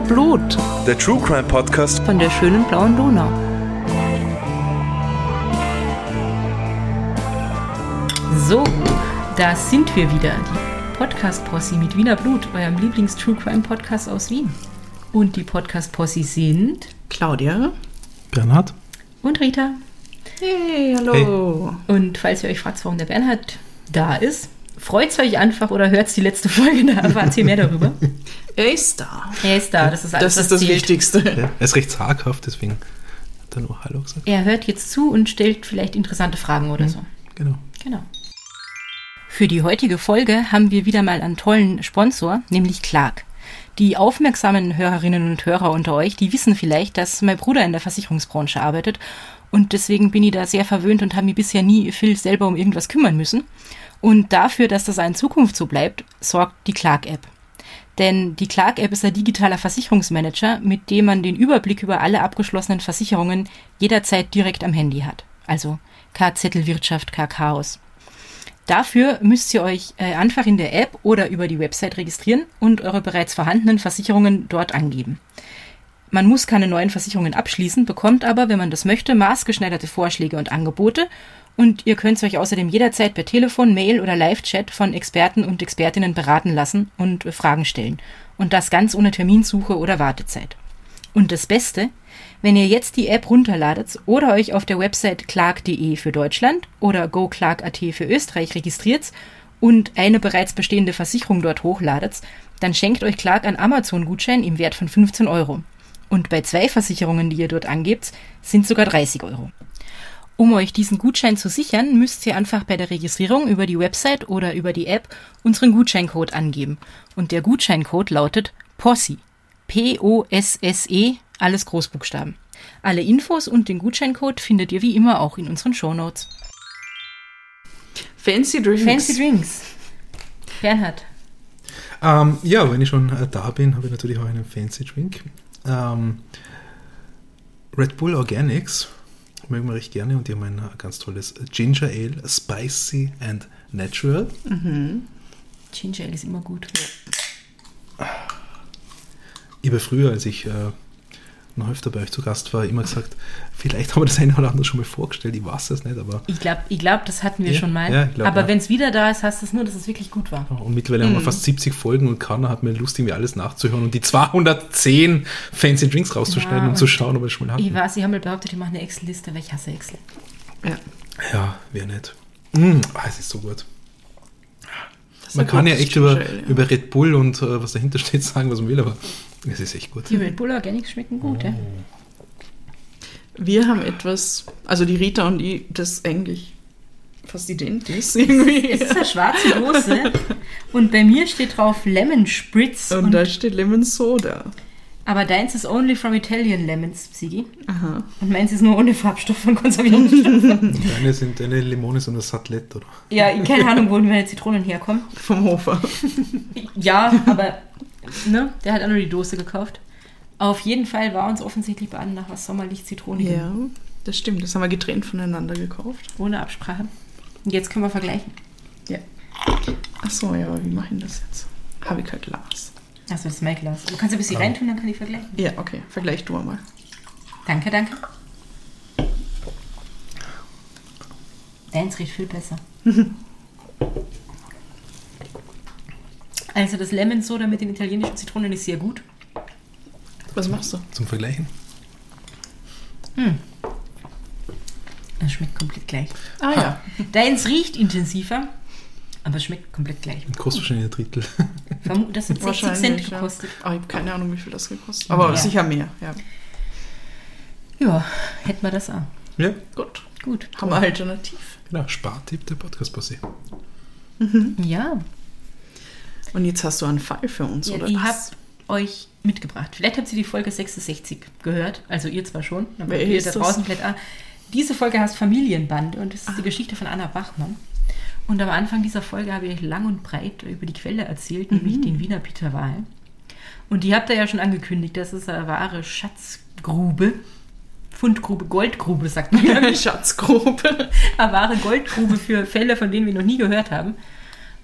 Wiener Blut. Der True Crime Podcast von der schönen blauen Donau. So, da sind wir wieder. Die Podcast-Posse mit Wiener Blut, eurem Lieblings-True Crime Podcast aus Wien. Und die Podcast-Posse sind Claudia. Bernhard. Und Rita. Hey, hallo. Hey. Und falls ihr euch fragt, warum der Bernhard da ist, freut euch einfach oder hört die letzte Folge, da erfahrt ihr mehr darüber. er ist da. Er ist da, das ist alles, Das ist das Wichtigste. Ja, er ist recht zaghaft, deswegen hat er nur Hallo gesagt. Er hört jetzt zu und stellt vielleicht interessante Fragen oder Mhm. so. Genau. Genau. Für die heutige Folge haben wir wieder mal einen tollen Sponsor, nämlich Clark. Die aufmerksamen Hörerinnen und Hörer unter euch, die wissen vielleicht, dass mein Bruder in der Versicherungsbranche arbeitet und deswegen bin ich da sehr verwöhnt und habe mich bisher nie viel selber um irgendwas kümmern müssen. Und dafür, dass das in Zukunft so bleibt, sorgt die Clark-App. Denn die Clark-App ist ein digitaler Versicherungsmanager, mit dem man den Überblick über alle abgeschlossenen Versicherungen jederzeit direkt am Handy hat. Also K-Zettelwirtschaft, K-Chaos. Dafür müsst ihr euch äh, einfach in der App oder über die Website registrieren und eure bereits vorhandenen Versicherungen dort angeben. Man muss keine neuen Versicherungen abschließen, bekommt aber, wenn man das möchte, maßgeschneiderte Vorschläge und Angebote und ihr könnt euch außerdem jederzeit per Telefon, Mail oder Live-Chat von Experten und Expertinnen beraten lassen und äh, Fragen stellen. Und das ganz ohne Terminsuche oder Wartezeit. Und das Beste, wenn ihr jetzt die App runterladet oder euch auf der Website clark.de für Deutschland oder goclark.at für Österreich registriert und eine bereits bestehende Versicherung dort hochladet, dann schenkt euch Clark einen Amazon-Gutschein im Wert von 15 Euro. Und bei zwei Versicherungen, die ihr dort angebt, sind sogar 30 Euro. Um euch diesen Gutschein zu sichern, müsst ihr einfach bei der Registrierung über die Website oder über die App unseren Gutscheincode angeben. Und der Gutscheincode lautet POSSE. P-O-S-S-E, alles Großbuchstaben. Alle Infos und den Gutscheincode findet ihr wie immer auch in unseren Shownotes. Fancy Drinks. Fancy Drinks. Bernhard. Ähm, ja, wenn ich schon äh, da bin, habe ich natürlich auch einen Fancy Drink. Ähm, Red Bull Organics mögen wir recht gerne und die haben ein äh, ganz tolles Ginger Ale, Spicy and Natural. Ginger Ale ist immer gut. Ich habe früher, als ich äh, öfter bei euch zu Gast war, immer gesagt, vielleicht haben wir das eine oder andere schon mal vorgestellt, ich weiß es nicht, aber Ich glaube, ich glaub, das hatten wir Ja, schon mal. ja, ich glaub, Aber ja. wenn es wieder da ist, heißt das nur, dass es wirklich gut war. und mittlerweile haben wir fast 70 Folgen und keiner hat mir Lust, irgendwie alles nachzuhören und die 210 Fancy Drinks rauszuschneiden Ja, und zu und schauen, ob wir es schon mal Ich hatten. weiß, sie haben mal behauptet, ich mache eine Excel-Liste, weil ich hasse Excel. Ja. Ja, wäre nett. Mm, ah, es ist so gut. Man kann ja echt über, ja. über Red Bull und äh, was dahinter steht sagen, was man will, aber es ist echt gut. Die Red Bull Organics schmecken gut, ja? Wir haben etwas, also die Rita und ich, das eigentlich fast ident ist irgendwie. Es ist eine schwarze Dose und bei mir steht drauf Lemon Spritz. Und, Und da steht Lemon Soda. Aber deins ist only from Italian Lemons, Sigi. Aha. Und meins ist nur ohne Farbstoff und Konservierungsstoff. Deine sind eine Limone und ein Sattlet, oder? ja, keine Ahnung, wo meine Zitronen herkommen. Vom Hofer. Ja, aber ne, der hat auch nur die Dose gekauft. Auf jeden Fall war uns offensichtlich bei nach was sommerlich Zitrone Ja, das stimmt. Das haben wir getrennt voneinander gekauft. ohne Absprache. Und jetzt können wir vergleichen. Ja. Ach so, ja, wie mache ich das jetzt? Habe ich kein Glas. Achso, das ist mein Glas. Du kannst ein bisschen reintun, dann kann ich vergleichen. Ja, okay. Vergleich du mal. Danke, danke. Deins riecht viel besser. also das Lemon Soda mit den italienischen Zitronen ist sehr gut. Was machst du? Zum Vergleichen. Es schmeckt komplett gleich. Ah ja. Deins riecht intensiver, aber es schmeckt komplett gleich. Und kostet wahrscheinlich ein Drittel. Das hat 60 Cent gekostet. Ja. Ah, ich habe keine Ahnung, wie viel das gekostet Aber Ja. sicher mehr, ja. Ja, hätten wir das auch. ja, Gut. Gut. Haben wir alternativ. genau. Spartipp der Podcast-Passe. Ja, Und jetzt hast du einen Fall für uns, ja oder? ich habe euch mitgebracht. Vielleicht habt ihr die Folge 66 gehört. Also ihr zwar schon, aber Wer ihr ist da das? draußen vielleicht auch. Diese Folge heißt Familienbande und das ist die Geschichte von Anna Bachmann. Und am Anfang dieser Folge habe ich euch lang und breit über die Quelle erzählt, nämlich den Wiener Peter Wahl. Und die habt ihr ja schon angekündigt, das ist eine wahre Schatzgrube. Fundgrube, Goldgrube, sagt man. Eine Schatzgrube. eine wahre Goldgrube für Fälle, von denen wir noch nie gehört haben.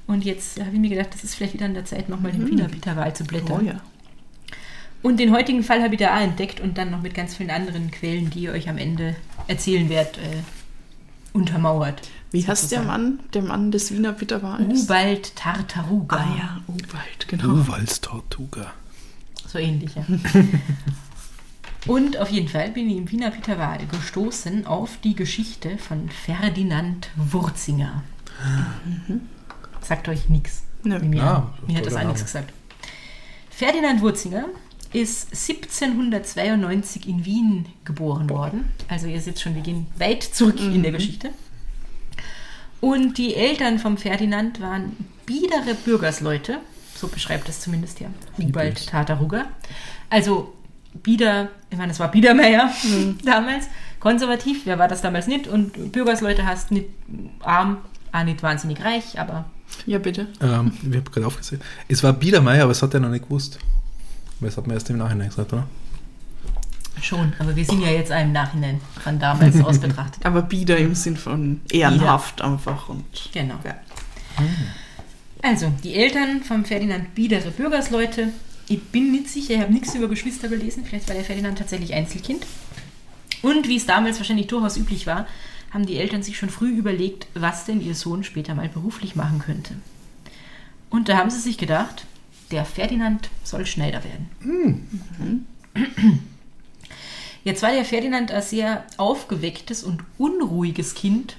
Und jetzt habe ich mir gedacht, das ist vielleicht wieder an der Zeit, nochmal den Wiener Peter Wahl zu blättern. Oh ja. Und den heutigen Fall habe ich da entdeckt und dann noch mit ganz vielen anderen Quellen, die ich euch am Ende erzählen werde, äh, untermauert. Wie heißt der sozusagen. Mann? Der Mann des Wiener Bitterwals? Ubald Tartaruga. Ah ja, Ubald, genau. Uwals Tortuga. So ähnlich, ja. Und auf jeden Fall bin ich im Wiener Peterwahl gestoßen auf die Geschichte von Ferdinand Wurzinger. Sagt euch nichts. Mir, Ah, mir hat das auch nichts gesagt. Ferdinand Wurzinger ist 1792 in Wien geboren worden. Also ihr seht schon, wir gehen weit zurück in der Geschichte. Und die Eltern vom Ferdinand waren biedere Bürgersleute, so beschreibt es zumindest ja Hubald. Tatarugger. Also Bieder, ich meine, es war Biedermeier damals, konservativ, wer war das damals nicht? Und Bürgersleute hast nicht arm, auch nicht wahnsinnig reich, aber Ja, bitte. Ähm, ich habe gerade aufgesehen. Es war Biedermeier, aber es hat er noch nicht gewusst. Das hat man erst im Nachhinein gesagt, oder? schon. Aber wir sind ja jetzt im Nachhinein von damals aus betrachtet. Aber Bieder im Sinn von ehrenhaft einfach und. Genau. Ja. Also, die Eltern vom Ferdinand biedere Bürgersleute. Ich bin nicht sicher, ich habe nichts über Geschwister gelesen. Vielleicht war der Ferdinand tatsächlich Einzelkind. Und wie es damals wahrscheinlich durchaus üblich war, haben die Eltern sich schon früh überlegt, was denn ihr Sohn später mal beruflich machen könnte. Und da haben sie sich gedacht, der Ferdinand soll Schneider werden. Jetzt war der Ferdinand ein sehr aufgewecktes und unruhiges Kind,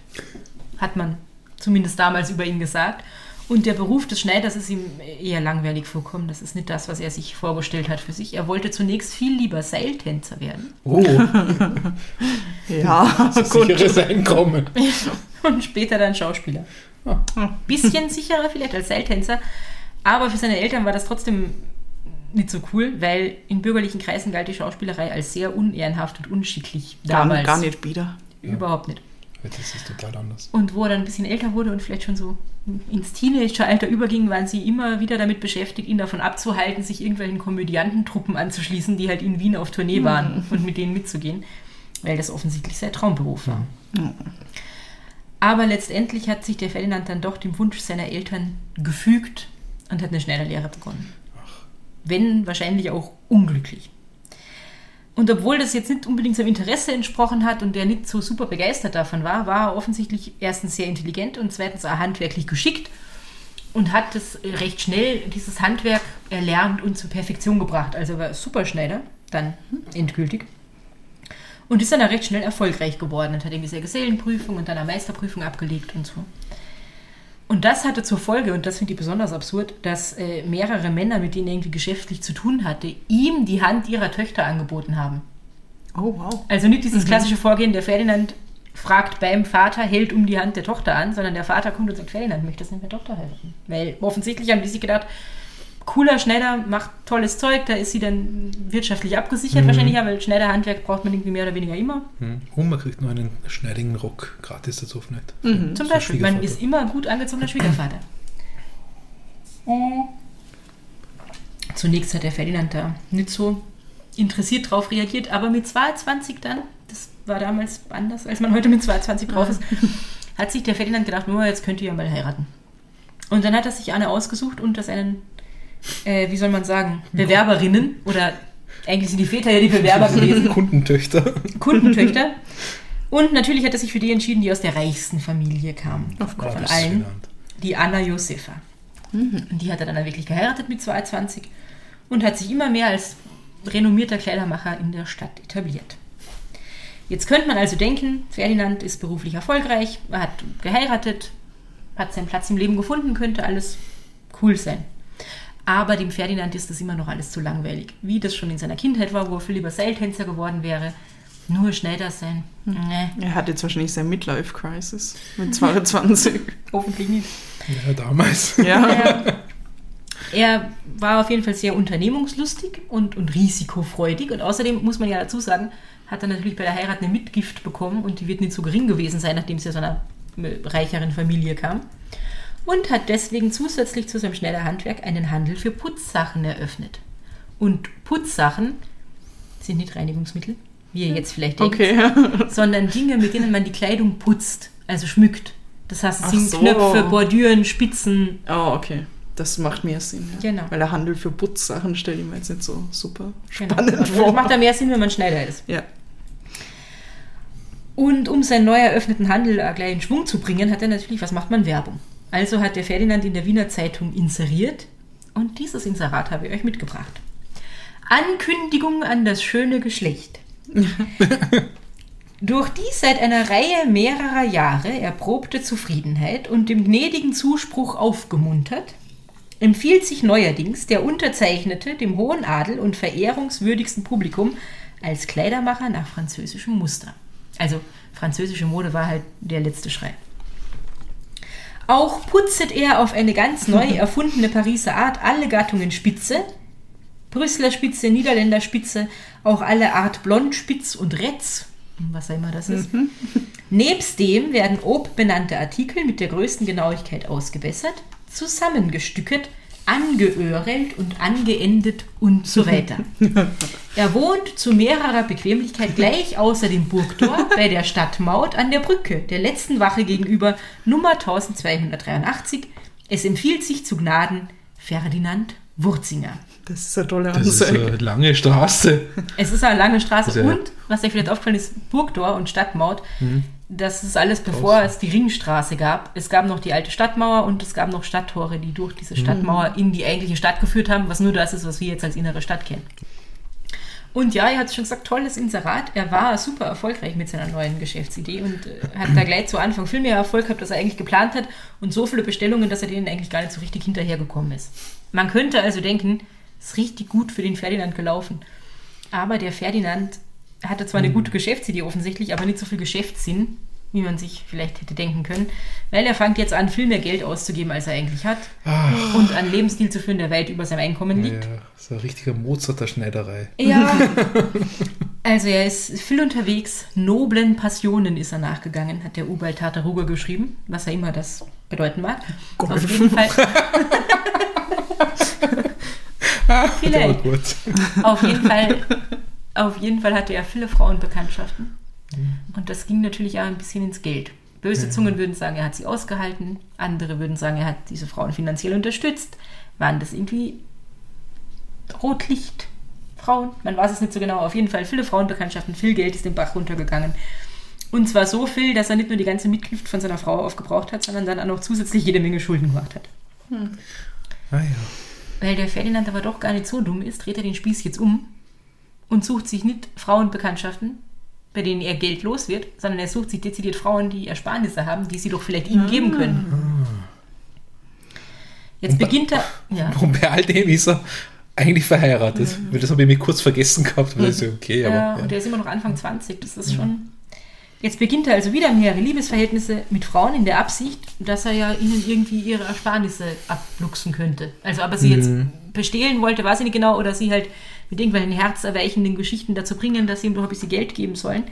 hat man zumindest damals über ihn gesagt. Und der Beruf des Schneiders ist ihm eher langweilig vorkommen. Das ist nicht das, was er sich vorgestellt hat für sich. Er wollte zunächst viel lieber Seiltänzer werden Oh, Ja, gut. sicheres Einkommen. und später dann Schauspieler. Ah. Bisschen sicherer vielleicht als Seiltänzer, aber für seine Eltern war das trotzdem nicht so cool, weil in bürgerlichen Kreisen galt die Schauspielerei als sehr unehrenhaft und unschicklich Gar, damals. gar nicht Bieder. Überhaupt nicht. Jetzt ist es total anders. Und wo er dann ein bisschen älter wurde und vielleicht schon so ins Teenageralter überging, waren sie immer wieder damit beschäftigt, ihn davon abzuhalten, sich irgendwelchen Komödiantentruppen anzuschließen, die halt in Wien auf Tournee waren und mit denen mitzugehen, weil das offensichtlich sein Traumberuf war. Aber letztendlich hat sich der Ferdinand dann doch dem Wunsch seiner Eltern gefügt und hat eine Schneiderlehre begonnen. Wenn wahrscheinlich auch unglücklich. Und obwohl das jetzt nicht unbedingt seinem Interesse entsprochen hat und er nicht so super begeistert davon war, war er offensichtlich erstens sehr intelligent und zweitens auch handwerklich geschickt und hat das recht schnell, dieses Handwerk erlernt und zur Perfektion gebracht. Also er war Superschneider, dann endgültig. Und ist dann auch recht schnell erfolgreich geworden und hat irgendwie sehr Gesellenprüfung und dann eine Meisterprüfung abgelegt und so. Und das hatte zur Folge, und das finde ich besonders absurd, dass äh, mehrere Männer, mit denen er irgendwie geschäftlich zu tun hatte, ihm die Hand ihrer Töchter angeboten haben. Oh, wow. Also nicht dieses klassische Vorgehen, der Ferdinand fragt beim Vater, hält um die Hand der Tochter an, sondern der Vater kommt und sagt, Ferdinand, möchtest du nicht mehr Tochter helfen? Weil offensichtlich haben die sich gedacht, cooler Schneider macht tolles Zeug, da ist sie dann wirtschaftlich abgesichert wahrscheinlich, ja, weil Schneiderhandwerk braucht man irgendwie mehr oder weniger immer. Hm. Und man kriegt noch einen schneidigen Rock gratis dazu vielleicht. Zum So Beispiel, man ist immer gut angezogener Schwiegervater. Zunächst hat der Ferdinand da nicht so interessiert drauf reagiert, aber mit 22 dann, das war damals anders, als man heute mit 22 drauf ist, hat sich der Ferdinand gedacht, oh, jetzt könnt ihr ja mal heiraten. Und dann hat er sich eine ausgesucht unter seinen, äh, wie soll man sagen, Bewerberinnen oder eigentlich sind die Väter ja die Bewerber gewesen. Kundentöchter. Kundentöchter. Und natürlich hat er sich für die entschieden, die aus der reichsten Familie kam. Of Von course. allen. Die Anna Josefa. Und die hat er dann wirklich geheiratet mit 22 und hat sich immer mehr als renommierter Kleidermacher in der Stadt etabliert. Jetzt könnte man also denken, Ferdinand ist beruflich erfolgreich, er hat geheiratet, hat seinen Platz im Leben gefunden, könnte alles cool sein. Aber dem Ferdinand ist das immer noch alles zu langweilig. Wie das schon in seiner Kindheit war, wo er viel lieber Seiltänzer geworden wäre. Nur Schneider sein. Nee, Er hat jetzt wahrscheinlich seine Midlife-Crisis mit 22. hoffentlich nicht. Ja, damals. ja. Er, er war auf jeden Fall sehr unternehmungslustig und, und risikofreudig. Und außerdem muss man ja dazu sagen, hat er natürlich bei der Heirat eine Mitgift bekommen und die wird nicht so gering gewesen sein, nachdem sie aus einer äh, reicheren Familie kam. Und hat deswegen zusätzlich zu seinem schneller Handwerk einen Handel für Putzsachen eröffnet. Und Putzsachen sind nicht Reinigungsmittel, wie ihr jetzt vielleicht denkt, Okay. sondern Dinge, mit denen man die Kleidung putzt, also schmückt. Das heißt, es sind so. Knöpfe, Bordüren, Spitzen, Oh, okay. Das macht mehr Sinn. Ja. Genau. Weil der Handel für Putzsachen stelle ich mir jetzt nicht so super Genau. spannend Das vor. macht da mehr Sinn, wenn man schneller ist. ja. Und um seinen neu eröffneten Handel äh, gleich in Schwung zu bringen, hat er natürlich, was macht man? Werbung. Also hat der Ferdinand in der Wiener Zeitung inseriert und dieses Inserat habe ich euch mitgebracht. Ankündigung an das schöne Geschlecht. Durch die seit einer Reihe mehrerer Jahre erprobte Zufriedenheit und dem gnädigen Zuspruch aufgemuntert, empfiehlt sich neuerdings der Unterzeichnete dem hohen Adel und verehrungswürdigsten Publikum als Kleidermacher nach französischem Muster. Also französische Mode war halt der letzte Schrei. Auch putzet er auf eine ganz neu erfundene Pariser Art alle Gattungen Spitze, Brüsseler Spitze, Niederländer Spitze, auch alle Art Blondspitz und Retz, was auch immer das ist. Nebst dem werden ob benannte Artikel mit der größten Genauigkeit ausgebessert, zusammengestückelt, angeöhrelt und angeendet und so weiter. Er wohnt zu mehrerer Bequemlichkeit gleich außer dem Burgtor bei der Stadtmaut an der Brücke, der letzten Wache gegenüber Nummer 1283. Es empfiehlt sich zu Gnaden Ferdinand Wurzinger. Das ist eine tolle Das ist Ansage. eine lange Straße. Es ist eine lange Straße und, was euch vielleicht aufgefallen ist, Burgtor und Stadtmaut, das ist alles bevor es die Ringstraße gab. Es gab noch die alte Stadtmauer und es gab noch Stadttore, die durch diese Stadtmauer in die eigentliche Stadt geführt haben, was nur das ist, was wir jetzt als innere Stadt kennen. Und ja, er hat schon gesagt, tolles Inserat. Er war super erfolgreich mit seiner neuen Geschäftsidee und äh, hat da gleich zu Anfang viel mehr Erfolg gehabt, als er eigentlich geplant hat und so viele Bestellungen, dass er denen eigentlich gar nicht so richtig hinterhergekommen ist. Man könnte also denken, es ist richtig gut für den Ferdinand gelaufen. Aber der Ferdinand hatte zwar eine gute Geschäftsidee offensichtlich, aber nicht so viel Geschäftssinn, wie man sich vielleicht hätte denken können, weil er fängt jetzt an, viel mehr Geld auszugeben, als er eigentlich hat und einen Lebensstil zu führen, der weit über seinem Einkommen Ja, liegt. so eine richtige Mozarter Schneiderei. Ja. Also er ist viel unterwegs, noblen Passionen ist er nachgegangen, hat der Ubald Tartaruga geschrieben, was er immer das bedeuten mag. Auf Golfen. jeden Fall. Vielleicht. Auf jeden Fall, auf jeden Fall hatte er viele Frauenbekanntschaften. Und das ging natürlich auch ein bisschen ins Geld. Böse Zungen würden sagen, er hat sie ausgehalten. Andere würden sagen, er hat diese Frauen finanziell unterstützt. Waren das irgendwie Rotlichtfrauen? Man weiß es nicht so genau. Auf jeden Fall viele Frauenbekanntschaften, viel Geld ist den Bach runtergegangen. Und zwar so viel, dass er nicht nur die ganze Mitgift von seiner Frau aufgebraucht hat, sondern dann auch noch zusätzlich jede Menge Schulden gemacht hat. Ah ja. Weil der Ferdinand aber doch gar nicht so dumm ist, dreht er den Spieß jetzt um und sucht sich nicht Frauenbekanntschaften, bei denen er Geld los wird, sondern er sucht sich dezidiert Frauen, die Ersparnisse haben, die sie doch vielleicht ihm geben können. Jetzt Und bei- beginnt er. Ja. Und bei all dem ist er eigentlich verheiratet. Weil das habe ich mir kurz vergessen gehabt. Weil das ist ja okay, aber. Ja, und er ist immer noch Anfang 20, das ist schon. Jetzt beginnt er also wieder mehrere Liebesverhältnisse mit Frauen in der Absicht, dass er ja ihnen irgendwie ihre Ersparnisse abluchsen könnte. Also, ob er sie jetzt bestehlen wollte, weiß ich nicht genau, oder sie halt mit irgendwelchen herzerweichenden Geschichten dazu bringen, dass sie ihm doch ein bisschen Geld geben sollen.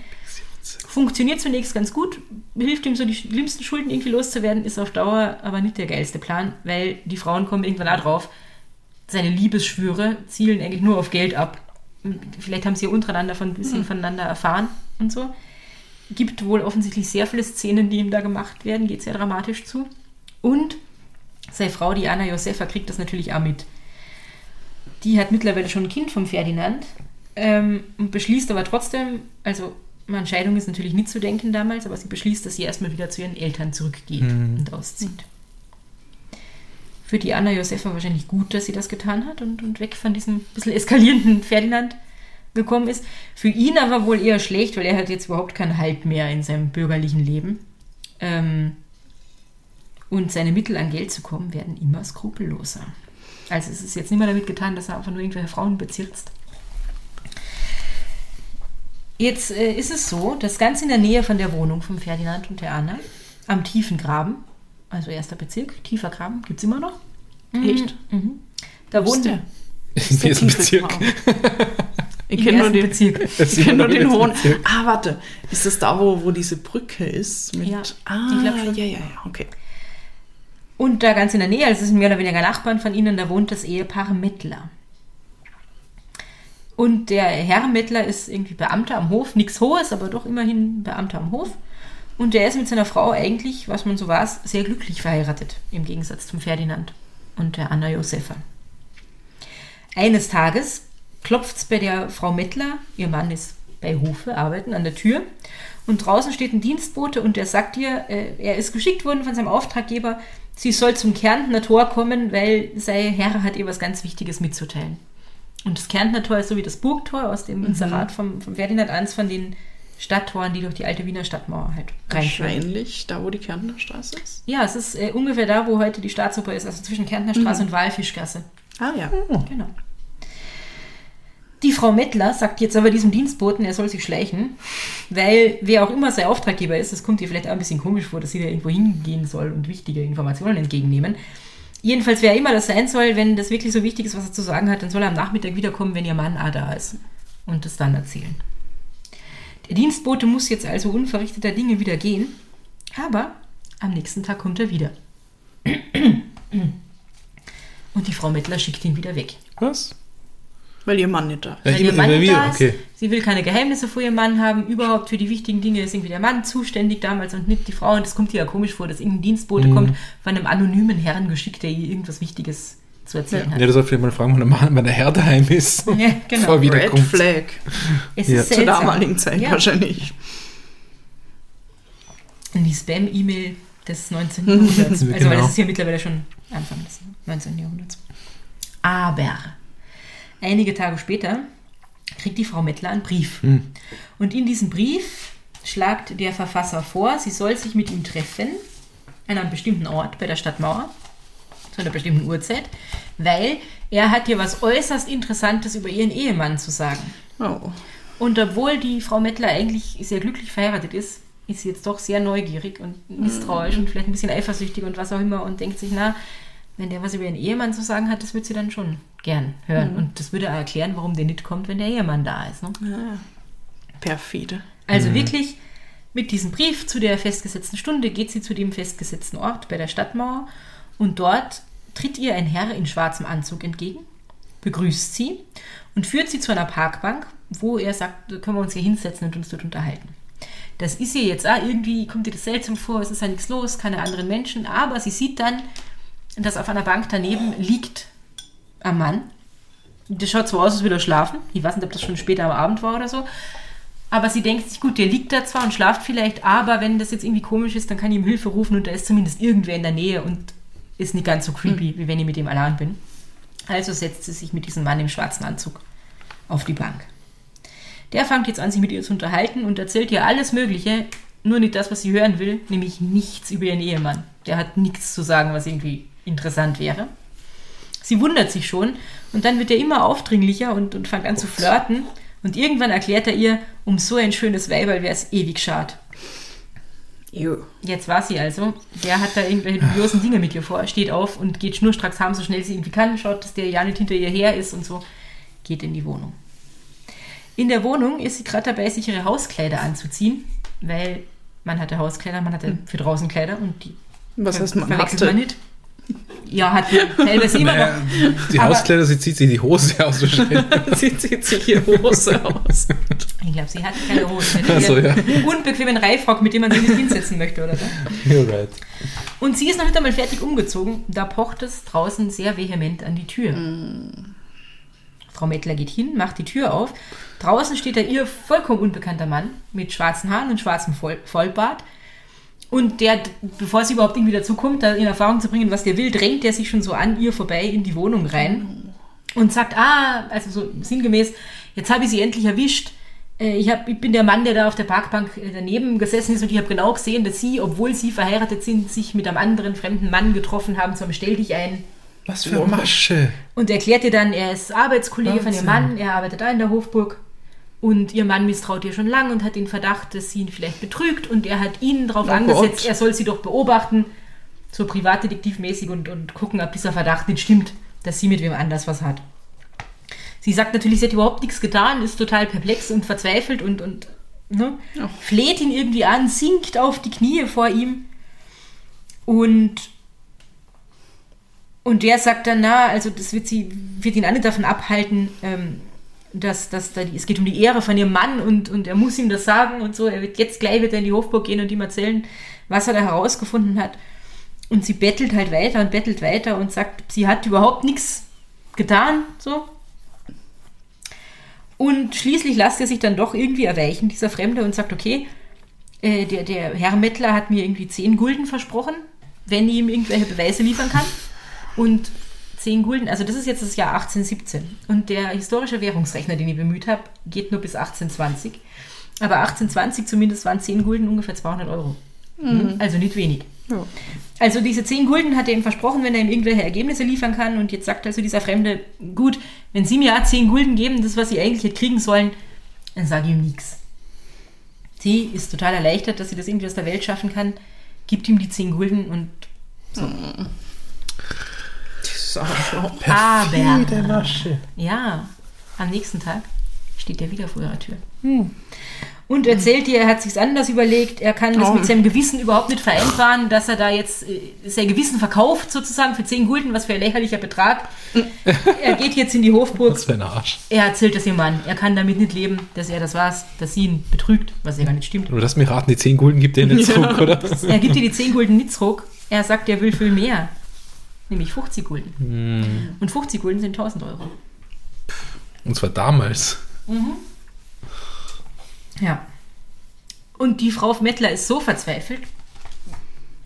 Funktioniert zunächst ganz gut, hilft ihm so die schlimmsten Schulden irgendwie loszuwerden, ist auf Dauer aber nicht der geilste Plan, weil die Frauen kommen irgendwann auch drauf. Seine Liebesschwüre zielen eigentlich nur auf Geld ab. Vielleicht haben sie ja untereinander von ein bisschen voneinander erfahren und so. Gibt wohl offensichtlich sehr viele Szenen, die ihm da gemacht werden, geht sehr dramatisch zu. Und seine Frau, die Anna Josefa, kriegt das natürlich auch mit. Die hat mittlerweile schon ein Kind vom Ferdinand ähm, und beschließt aber trotzdem, also an Scheidung ist natürlich nicht zu denken damals, aber sie beschließt, dass sie erstmal wieder zu ihren Eltern zurückgeht und auszieht. Für die Anna Josefa wahrscheinlich gut, dass sie das getan hat und, und weg von diesem bisschen eskalierenden Ferdinand gekommen ist. Für ihn aber wohl eher schlecht, weil er hat jetzt überhaupt keinen Halt mehr in seinem bürgerlichen Leben. Ähm, und seine Mittel an Geld zu kommen werden immer skrupelloser. Also es ist jetzt nicht mehr damit getan, dass er einfach nur irgendwelche Frauen bezirzt. Jetzt äh, ist es so, dass ganz in der Nähe von der Wohnung von Ferdinand und der Anna, am tiefen Graben, also erster Bezirk, tiefer Graben, gibt es immer noch. Echt? Mhm. Da wohnt der? Im nächsten Bezirk. Ich kenne nur den, Bezirk. ich kenn nur den hohen. Bezirk. Ah, warte. Ist das da, wo, wo diese Brücke ist? Mit, Ja, ah, ich schon. ja, ja, ja, okay. Und da ganz in der Nähe, es sind mehr oder weniger Nachbarn von ihnen, da wohnt das Ehepaar Mettler. Und der Herr Mettler ist irgendwie Beamter am Hof, nichts Hohes, aber doch immerhin Beamter am Hof. Und der ist mit seiner Frau eigentlich, was man so weiß, sehr glücklich verheiratet, im Gegensatz zum Ferdinand. und der Anna Josefa. Eines Tages klopft es bei der Frau Mettler, ihr Mann ist bei Hofe, arbeiten an der Tür und draußen steht ein Dienstbote und der sagt ihr, äh, er ist geschickt worden von seinem Auftraggeber, sie soll zum Kärntner Tor kommen, weil sein Herr hat ihr was ganz Wichtiges mitzuteilen. Und das Kärntner Tor ist so wie das Burgtor aus dem Inserat vom, vom Ferdinand eins von den Stadttoren, die durch die alte Wiener Stadtmauer halt reinführen. Wahrscheinlich da, wo die Kärntner Straße ist. Ja, es ist äh, ungefähr da, wo heute die Staatsoper ist, also zwischen Kärntner Straße und Walfischgasse. Ah ja. Genau. Die Frau Mettler sagt jetzt aber diesem Dienstboten, er soll sich schleichen, weil wer auch immer sein Auftraggeber ist, das kommt ihr vielleicht auch ein bisschen komisch vor, dass sie da irgendwo hingehen soll und wichtige Informationen entgegennehmen. Jedenfalls, wer immer das sein soll, wenn das wirklich so wichtig ist, was er zu sagen hat, dann soll er am Nachmittag wiederkommen, wenn ihr Mann auch da ist und das dann erzählen. Der Dienstbote muss jetzt also unverrichteter Dinge wieder gehen, aber am nächsten Tag kommt er wieder. Und die Frau Mettler schickt ihn wieder weg. Was? Weil ihr Mann nicht da ist. Ja, Weil ihr Mann weil nicht da ist. okay. Sie will keine Geheimnisse vor ihrem Mann haben. Überhaupt für die wichtigen Dinge ist irgendwie der Mann zuständig damals und nicht die Frau. Und das kommt ihr ja komisch vor, dass irgendein Dienstbote Mhm. kommt von einem anonymen Herrn geschickt, der ihr irgendwas Wichtiges zu erzählen Ja, hat. das soll vielleicht mal fragen, wann der Mann, wann der Herr daheim ist. Ja, genau. Red wiederkommt. Flag. Es Ja. ist Zur damaligen Zeit ja. wahrscheinlich. Und die Spam-E-Mail des 19. Jahrhunderts. Also, weil Genau. das ist ja mittlerweile schon Anfang des 19. Jahrhunderts. Aber einige Tage später kriegt die Frau Mettler einen Brief. Und in diesem Brief schlagt der Verfasser vor, sie soll sich mit ihm treffen an einem bestimmten Ort bei der Stadtmauer zu einer bestimmten Uhrzeit, weil er hat ihr was äußerst Interessantes über ihren Ehemann zu sagen. Oh. Und obwohl die Frau Mettler eigentlich sehr glücklich verheiratet ist, ist sie jetzt doch sehr neugierig und misstrauisch und vielleicht ein bisschen eifersüchtig und was auch immer und denkt sich, na, wenn der was über ihren Ehemann zu sagen hat, das würde sie dann schon gern hören. Und das würde auch erklären, warum der nicht kommt, wenn der Ehemann da ist. Ne? Ah. Perfide. Also wirklich mit diesem Brief zu der festgesetzten Stunde geht sie zu dem festgesetzten Ort bei der Stadtmauer und dort tritt ihr ein Herr in schwarzem Anzug entgegen, begrüßt sie und führt sie zu einer Parkbank, wo er sagt, können wir uns hier hinsetzen und uns dort unterhalten. Das ist ihr jetzt auch irgendwie, kommt ihr das seltsam vor, es ist ja nichts los, keine anderen Menschen, aber sie sieht dann, dass auf einer Bank daneben liegt ein Mann. Der schaut so aus, als würde er schlafen. Ich weiß nicht, ob das schon später am Abend war oder so. Aber sie denkt sich, gut, der liegt da zwar und schlaft vielleicht, aber wenn das jetzt irgendwie komisch ist, dann kann ich ihm Hilfe rufen und da ist zumindest irgendwer in der Nähe und ist nicht ganz so creepy, wie wenn ich mit ihm allein bin. Also setzt sie sich mit diesem Mann im schwarzen Anzug auf die Bank. Der fängt jetzt an, sich mit ihr zu unterhalten und erzählt ihr alles Mögliche, nur nicht das, was sie hören will, nämlich nichts über ihren Ehemann. Der hat nichts zu sagen, was irgendwie interessant wäre. Sie wundert sich schon und dann wird er immer aufdringlicher und, und fängt an zu flirten. Und irgendwann erklärt er ihr, um so ein schönes Weiberl wäre es ewig schad. Ew. Jetzt war sie also, der hat da irgendwelche dubiosen Dinge mit ihr vor, steht auf und geht schnurstracks heim, so schnell sie irgendwie kann, schaut, dass der ja nicht hinter ihr her ist und so, geht in die Wohnung. In der Wohnung ist sie gerade dabei, sich ihre Hauskleider anzuziehen, weil man hatte Hauskleider, man hatte für draußen Kleider und die Was heißt man verwechselt hatte? man nicht. Ja, hat teilweise immer Naja, noch. die Hauskleider, sie zieht sich die Hose aus. Sie zieht sich ihre Hose aus. Ich glaube, sie hatte keine Hose. Ach so, ja. Einen unbequemen Reifrock, mit dem man sich nicht hinsetzen möchte oder so. You're right. Und sie ist noch nicht einmal fertig umgezogen. Da pocht es draußen sehr vehement an die Tür. Frau Mettler geht hin, macht die Tür auf. Draußen steht ein ihr vollkommen unbekannter Mann mit schwarzen Haaren und schwarzem Voll Vollbart. Und der, bevor sie überhaupt irgendwie dazu kommt, da in Erfahrung zu bringen, was der will, drängt der sich schon so an ihr vorbei in die Wohnung rein und sagt, ah, also so sinngemäß, jetzt habe ich sie endlich erwischt. Äh, Ich, hab, ich bin der Mann, der da auf der Parkbank äh, daneben gesessen ist und ich habe genau gesehen, dass sie, obwohl sie verheiratet sind, sich mit einem anderen fremden Mann getroffen haben zum Stell dich ein. Was für eine Masche. Und erklärt ihr dann, er ist Arbeitskollege von ihrem Wahnsinn. Mann, er arbeitet da in der Hofburg. Und ihr Mann misstraut ihr schon lange und hat den Verdacht, dass sie ihn vielleicht betrügt. Und er hat ihn darauf Oh angesetzt, Gott. er soll sie doch beobachten, so privatdetektivmäßig und, und gucken, ob dieser Verdacht nicht stimmt, dass sie mit wem anders was hat. Sie sagt natürlich, sie hat überhaupt nichts getan, ist total perplex und verzweifelt und, und ne, fleht ihn irgendwie an, sinkt auf die Knie vor ihm. Und und der sagt dann, na, also das wird sie, wird ihn nicht davon abhalten, ähm, dass, dass da die, es geht um die Ehre von ihrem Mann und, und er muss ihm das sagen und so. Er wird jetzt gleich wieder in die Hofburg gehen und ihm erzählen, was er da herausgefunden hat. Und sie bettelt halt weiter und bettelt weiter und sagt, sie hat überhaupt nichts getan, so. Und schließlich lässt er sich dann doch irgendwie erweichen, dieser Fremde, und sagt, okay, äh, der, der Herr Mettler hat mir irgendwie 10 Gulden versprochen, wenn ich ihm irgendwelche Beweise liefern kann. Und 10 Gulden, also das ist jetzt das Jahr 1817. Und der historische Währungsrechner, den ich bemüht habe, geht nur bis 1820. Aber 1820 zumindest waren 10 Gulden ungefähr 200 Euro. Also nicht wenig. Ja. Also diese 10 Gulden hat er ihm versprochen, wenn er ihm irgendwelche Ergebnisse liefern kann. Und jetzt sagt also dieser Fremde, gut, wenn Sie mir auch 10 Gulden geben, das, was Sie eigentlich hätte kriegen sollen, dann sage ich ihm nichts. Sie ist total erleichtert, dass sie das irgendwie aus der Welt schaffen kann, gibt ihm die 10 Gulden und Dieses Arschloch. Perfide Aber, ja, am nächsten Tag steht er wieder vor ihrer Tür. Und erzählt ihr, er hat sich anders überlegt, er kann das Oh. mit seinem Gewissen überhaupt nicht vereinbaren, dass er da jetzt äh, sein Gewissen verkauft, sozusagen für 10 Gulden, was für ein lächerlicher Betrag. er geht jetzt in die Hofburg, Was für ein Arsch. er erzählt das ihrem Mann. Er kann damit nicht leben, dass er das war's, dass sie ihn betrügt, was ja gar nicht stimmt. Du lass mich raten, die 10 Gulden gibt er nicht zurück, oder? Er gibt ihr die 10 Gulden nicht zurück. Er sagt, er will viel mehr. Nämlich 50 Gulden. Und 50 Gulden sind 1000 Euro. Und zwar damals. Ja. Und die Frau Mettler ist so verzweifelt,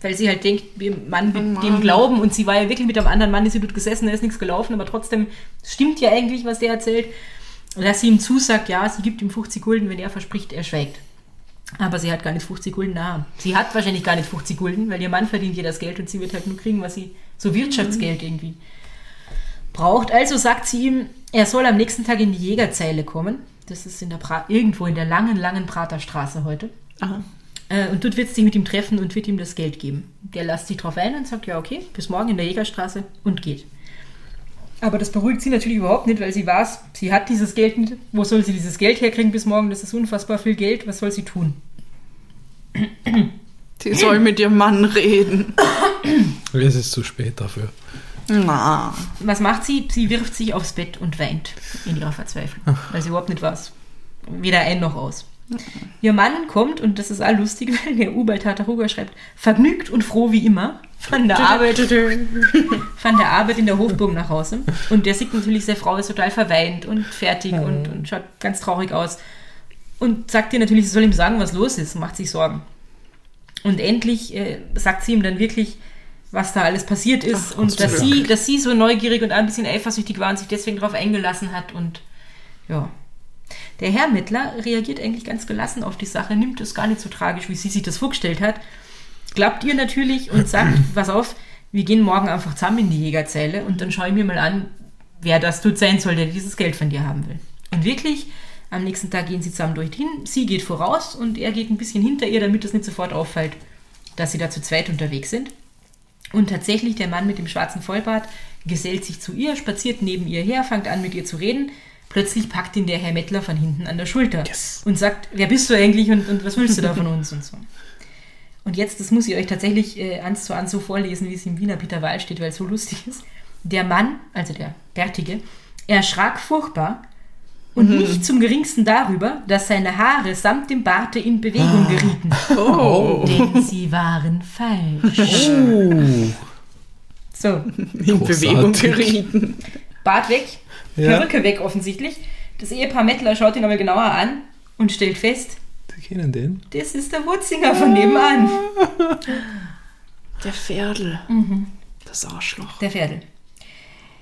weil sie halt denkt, dem Mann mit Oh dem. Glauben und sie war ja wirklich mit dem anderen Mann, ist sie dort gesessen, da ist nichts gelaufen, aber trotzdem stimmt ja eigentlich, was der erzählt. Dass sie ihm zusagt, ja, sie gibt ihm 50 Gulden, wenn er verspricht, er schweigt. Aber sie hat gar nicht 50 Gulden da. Sie hat wahrscheinlich gar nicht 50 Gulden, weil ihr Mann verdient ihr das Geld und sie wird halt nur kriegen, was sie, so Wirtschaftsgeld irgendwie braucht. Also sagt sie ihm, er soll am nächsten Tag in die Jägerzeile kommen. Das ist in der pra irgendwo in der langen, langen Praterstraße heute. Aha. Äh, und dort wird sie sich mit ihm treffen und wird ihm das Geld geben. Der lässt sich drauf ein und sagt, ja, okay, bis morgen in der Jägerstraße und geht. Aber das beruhigt sie natürlich überhaupt nicht, weil sie weiß, sie hat dieses Geld nicht. Wo soll sie dieses Geld herkriegen bis morgen? Das ist unfassbar viel Geld. Was soll sie tun? Sie soll mit ihrem Mann reden. Es ist zu spät dafür. Na. Was macht sie? Sie wirft sich aufs Bett und weint in ihrer Verzweiflung, weil sie überhaupt nicht weiß. Weder ein noch aus. Ihr Mann kommt, und das ist all lustig, weil der Ubald Tataruga schreibt, vergnügt und froh wie immer von der Arbeit, von der Arbeit in der Hofburg nach Hause. Und der sieht natürlich, seine Frau ist total verweint und fertig und, und schaut ganz traurig aus. Und sagt ihr natürlich, sie soll ihm sagen, was los ist, macht sich Sorgen. Und endlich äh, sagt sie ihm dann wirklich, was da alles passiert ist Ach, und dass sie, dass sie so neugierig und ein bisschen eifersüchtig war und sich deswegen darauf eingelassen hat und ja. Der Herr Mittler reagiert eigentlich ganz gelassen auf die Sache, nimmt es gar nicht so tragisch, wie sie sich das vorgestellt hat. Klappt ihr natürlich und sagt, pass auf, wir gehen morgen einfach zusammen in die Jägerzeile und dann schaue ich mir mal an, wer das tut sein soll, der dieses Geld von dir haben will. Und wirklich, am nächsten Tag gehen sie zusammen dorthin. Sie geht voraus und er geht ein bisschen hinter ihr, damit es nicht sofort auffällt, dass sie da zu zweit unterwegs sind. Und tatsächlich, der Mann mit dem schwarzen Vollbart gesellt sich zu ihr, spaziert neben ihr her, fängt an mit ihr zu reden. Plötzlich packt ihn der Herr Mettler von hinten an der Schulter Yes. und sagt, wer bist du eigentlich und, und was willst du da von uns und so. Und jetzt, das muss ich euch tatsächlich äh, eins zu eins so vorlesen, wie es im Wiener Peter Wahl steht, weil es so lustig ist. Der Mann, also der Bärtige, erschrak furchtbar und nicht zum geringsten darüber, dass seine Haare samt dem Barte in Bewegung gerieten. Oh. Denn sie waren falsch. Oh. So, In Bewegung Großartig. gerieten. Bart weg, Ja. Perücke weg offensichtlich. Das Ehepaar Mettler schaut ihn aber genauer an und stellt fest, Sie kennen den? das ist der Wurzinger von nebenan. Der Pferdl. Das Arschloch. Der Pferdel.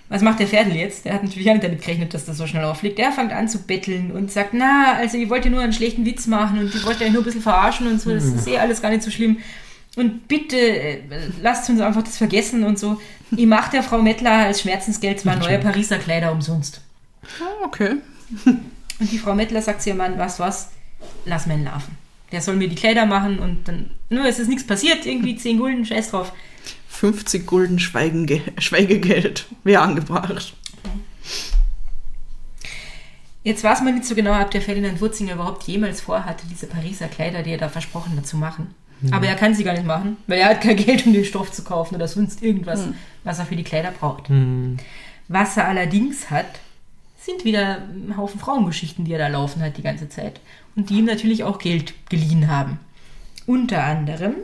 Was macht der Pferdel jetzt? Der hat natürlich auch nicht damit gerechnet, dass das so schnell auffliegt. Der fängt an zu betteln und sagt, na, also ich wollte nur einen schlechten Witz machen und ich wollte euch nur ein bisschen verarschen und so, das ist eh alles gar nicht so schlimm. Und bitte, äh, lasst uns einfach das vergessen und so. Ich mache der Frau Mettler als Schmerzensgeld zwei neue Pariser Kleider umsonst. Ah, okay. Und die Frau Mettler sagt zu ihrem Mann, was, was, lass meinen laufen. Der soll mir die Kleider machen und dann, nur es ist nichts passiert, irgendwie 10 Gulden, scheiß drauf. 50 Gulden Schweigenge Schweigegeld wäre angebracht. Jetzt weiß man nicht so genau, ob der Ferdinand Wurzinger überhaupt jemals vorhatte, diese Pariser Kleider, die er da versprochen hat, zu machen. Aber er kann sie gar nicht machen, weil er hat kein Geld, um den Stoff zu kaufen oder sonst irgendwas, was er für die Kleider braucht. Was er allerdings hat, sind wieder ein Haufen Frauengeschichten, die er da laufen hat die ganze Zeit. Und die ihm natürlich auch Geld geliehen haben. Unter anderem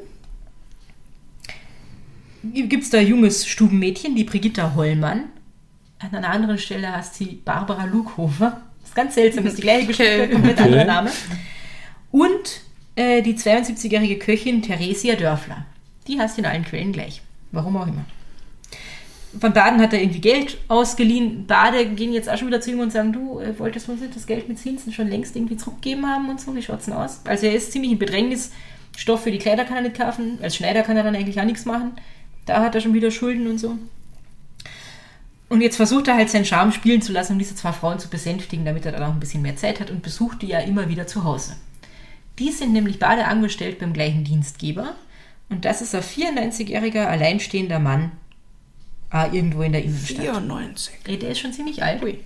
gibt es da ein junges Stubenmädchen, die Brigitta Hollmann. An einer anderen Stelle heißt sie Barbara Lughofer. Das ist ganz seltsam, das ist die gleiche Geschichte, komplett Okay. anderer Name. Und äh, die 72-jährige Köchin Theresia Dörfler. Die heißt in allen Quellen gleich. Warum auch immer. Von Baden hat er irgendwie Geld ausgeliehen. Bade gehen jetzt auch schon wieder zu ihm und sagen, du äh, wolltest uns das Geld mit Zinsen schon längst irgendwie zurückgegeben haben und so. Wie schaut's denn aus? Also er ist ziemlich in Bedrängnis. Stoff für die Kleider kann er nicht kaufen. Als Schneider kann er dann eigentlich auch nichts machen. Da hat er schon wieder Schulden und so. Und jetzt versucht er halt seinen Charme spielen zu lassen, um diese zwei Frauen zu besänftigen, damit er dann auch ein bisschen mehr Zeit hat und besucht die ja immer wieder zu Hause. Die sind nämlich beide angestellt beim gleichen Dienstgeber. Und das ist ein 94-jähriger alleinstehender Mann. Ah, irgendwo in der Innenstadt. 94. Ja, Der ist schon ziemlich alt. Ui.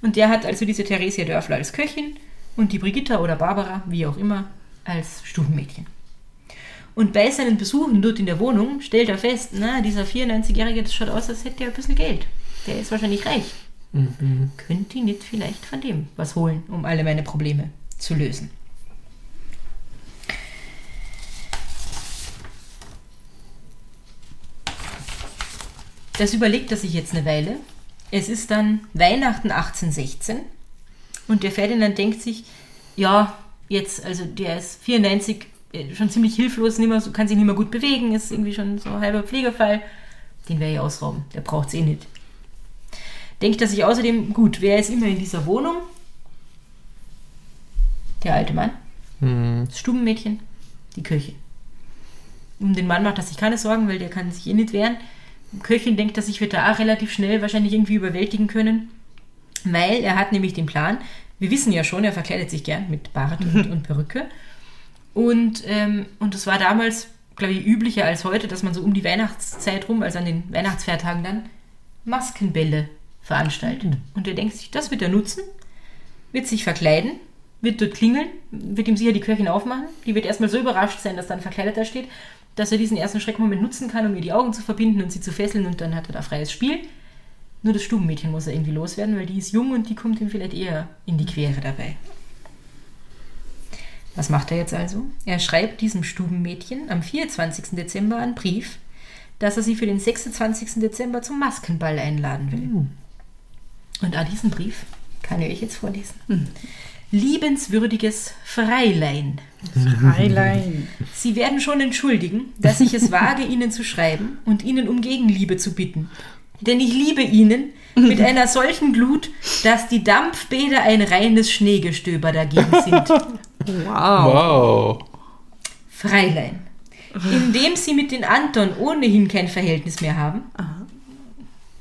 Und der hat also diese Theresia Dörfler als Köchin und die Brigitta oder Barbara, wie auch immer, als Stubenmädchen. Und bei seinen Besuchen dort in der Wohnung stellt er fest, na, dieser 94-Jährige, das schaut aus, als hätte er ein bisschen Geld. Der ist wahrscheinlich reich. Könnte ich nicht vielleicht von dem was holen, um alle meine Probleme zu lösen. Das überlegt er sich jetzt eine Weile. Es ist dann Weihnachten 1816 und der Ferdinand denkt sich, ja, jetzt, also der ist 94, äh, schon ziemlich hilflos, mehr, kann sich nicht mehr gut bewegen, ist irgendwie schon so ein halber Pflegefall. Den werde ich ausrauben, der braucht es eh nicht. Denkt er sich außerdem, gut, wer ist immer in dieser Wohnung? Der alte Mann, das Stubenmädchen, die Köchin. Um den Mann macht er sich keine Sorgen, weil der kann sich eh nicht wehren. Köchin denkt, dass sich wird da auch relativ schnell wahrscheinlich irgendwie überwältigen können, weil er hat nämlich den Plan, wir wissen ja schon, er verkleidet sich gern mit Bart und, und Perücke. Und, ähm, und es war damals, glaube ich, üblicher als heute, dass man so um die Weihnachtszeit rum, also an den Weihnachtsfeiertagen dann, Maskenbälle veranstaltet. Und er denkt sich, das wird er nutzen, wird sich verkleiden, wird dort klingeln, wird ihm sicher die Köchin aufmachen. Die wird erstmal so überrascht sein, dass dann verkleidet da steht, dass er diesen ersten Schreckmoment nutzen kann, um ihr die Augen zu verbinden und sie zu fesseln und dann hat er da freies Spiel. Nur das Stubenmädchen muss er irgendwie loswerden, weil die ist jung und die kommt ihm vielleicht eher in die Quere dabei. Was macht er jetzt also? Er schreibt diesem Stubenmädchen am 24. Dezember einen Brief, dass er sie für den 26. Dezember zum Maskenball einladen will. Und an diesen Brief kann ich euch jetzt vorlesen. Liebenswürdiges Freilein. Freilein. Sie werden schon entschuldigen, dass ich es wage, Ihnen zu schreiben und Ihnen um Gegenliebe zu bitten. Denn ich liebe Ihnen mit einer solchen Glut, dass die Dampfbäder ein reines Schneegestöber dagegen sind. Wow. Wow. Freilein. Indem Sie mit den Anton ohnehin kein Verhältnis mehr haben.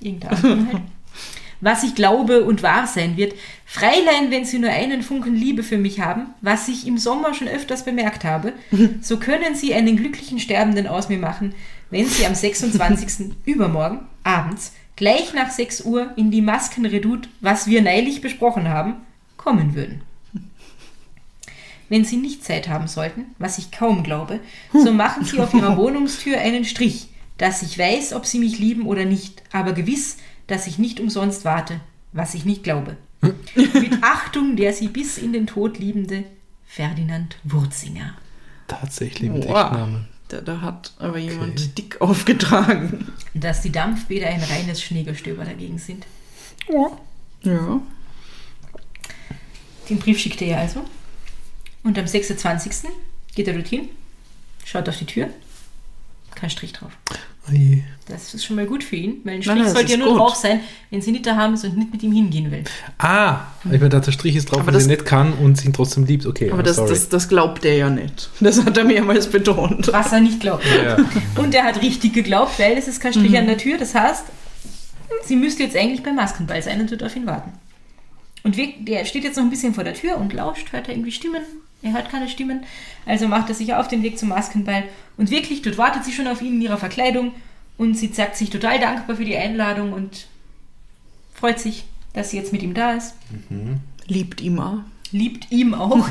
Irgendein Anton halt. Was ich glaube und wahr sein wird. Freilein, wenn Sie nur einen Funken Liebe für mich haben, was ich im Sommer schon öfters bemerkt habe, so können Sie einen glücklichen Sterbenden aus mir machen, wenn Sie am 26. übermorgen abends gleich nach 6 Uhr in die Maskenredoute, was wir neulich besprochen haben, kommen würden. Wenn Sie nicht Zeit haben sollten, was ich kaum glaube, so machen Sie auf Ihrer Wohnungstür einen Strich, dass ich weiß, ob Sie mich lieben oder nicht, aber gewiss, dass ich nicht umsonst warte, was ich nicht glaube. Mit Achtung der Sie bis in den Tod liebende Ferdinand Wurzinger. Tatsächlich mit Wow. Echtnamen. Da, da hat aber jemand dick aufgetragen. Dass die Dampfbäder ein reines Schneegestöber dagegen sind. Ja. Den Brief schickt er also. Und am 26. geht er dorthin, schaut auf die Tür, kein Strich drauf. Oje. Das ist schon mal gut für ihn, weil ein Strich nein, sollte ja nur gut. drauf sein, wenn sie nicht daheim ist und nicht mit ihm hingehen will. Ah, ich meine, der Strich ist drauf, Aber weil das- sie nicht kann und sie ihn trotzdem liebt. Okay, Aber das, sorry. das, das glaubt er ja nicht. Das hat er mehrmals betont. Was er nicht glaubt. ja. Und er hat richtig geglaubt, weil es ist kein Mhm. Strich an der Tür. Das heißt, sie müsste jetzt eigentlich beim Maskenball sein und wird auf ihn warten. Und wir, der steht jetzt noch ein bisschen vor der Tür und lauscht, hört er irgendwie Stimmen. Er hört keine Stimmen. Also macht er sich auf den Weg zum Maskenball. Und wirklich, dort wartet sie schon auf ihn in ihrer Verkleidung. Und sie sagt sich total dankbar für die Einladung und freut sich, dass sie jetzt mit ihm da ist. Liebt ihm auch. liebt ihm auch.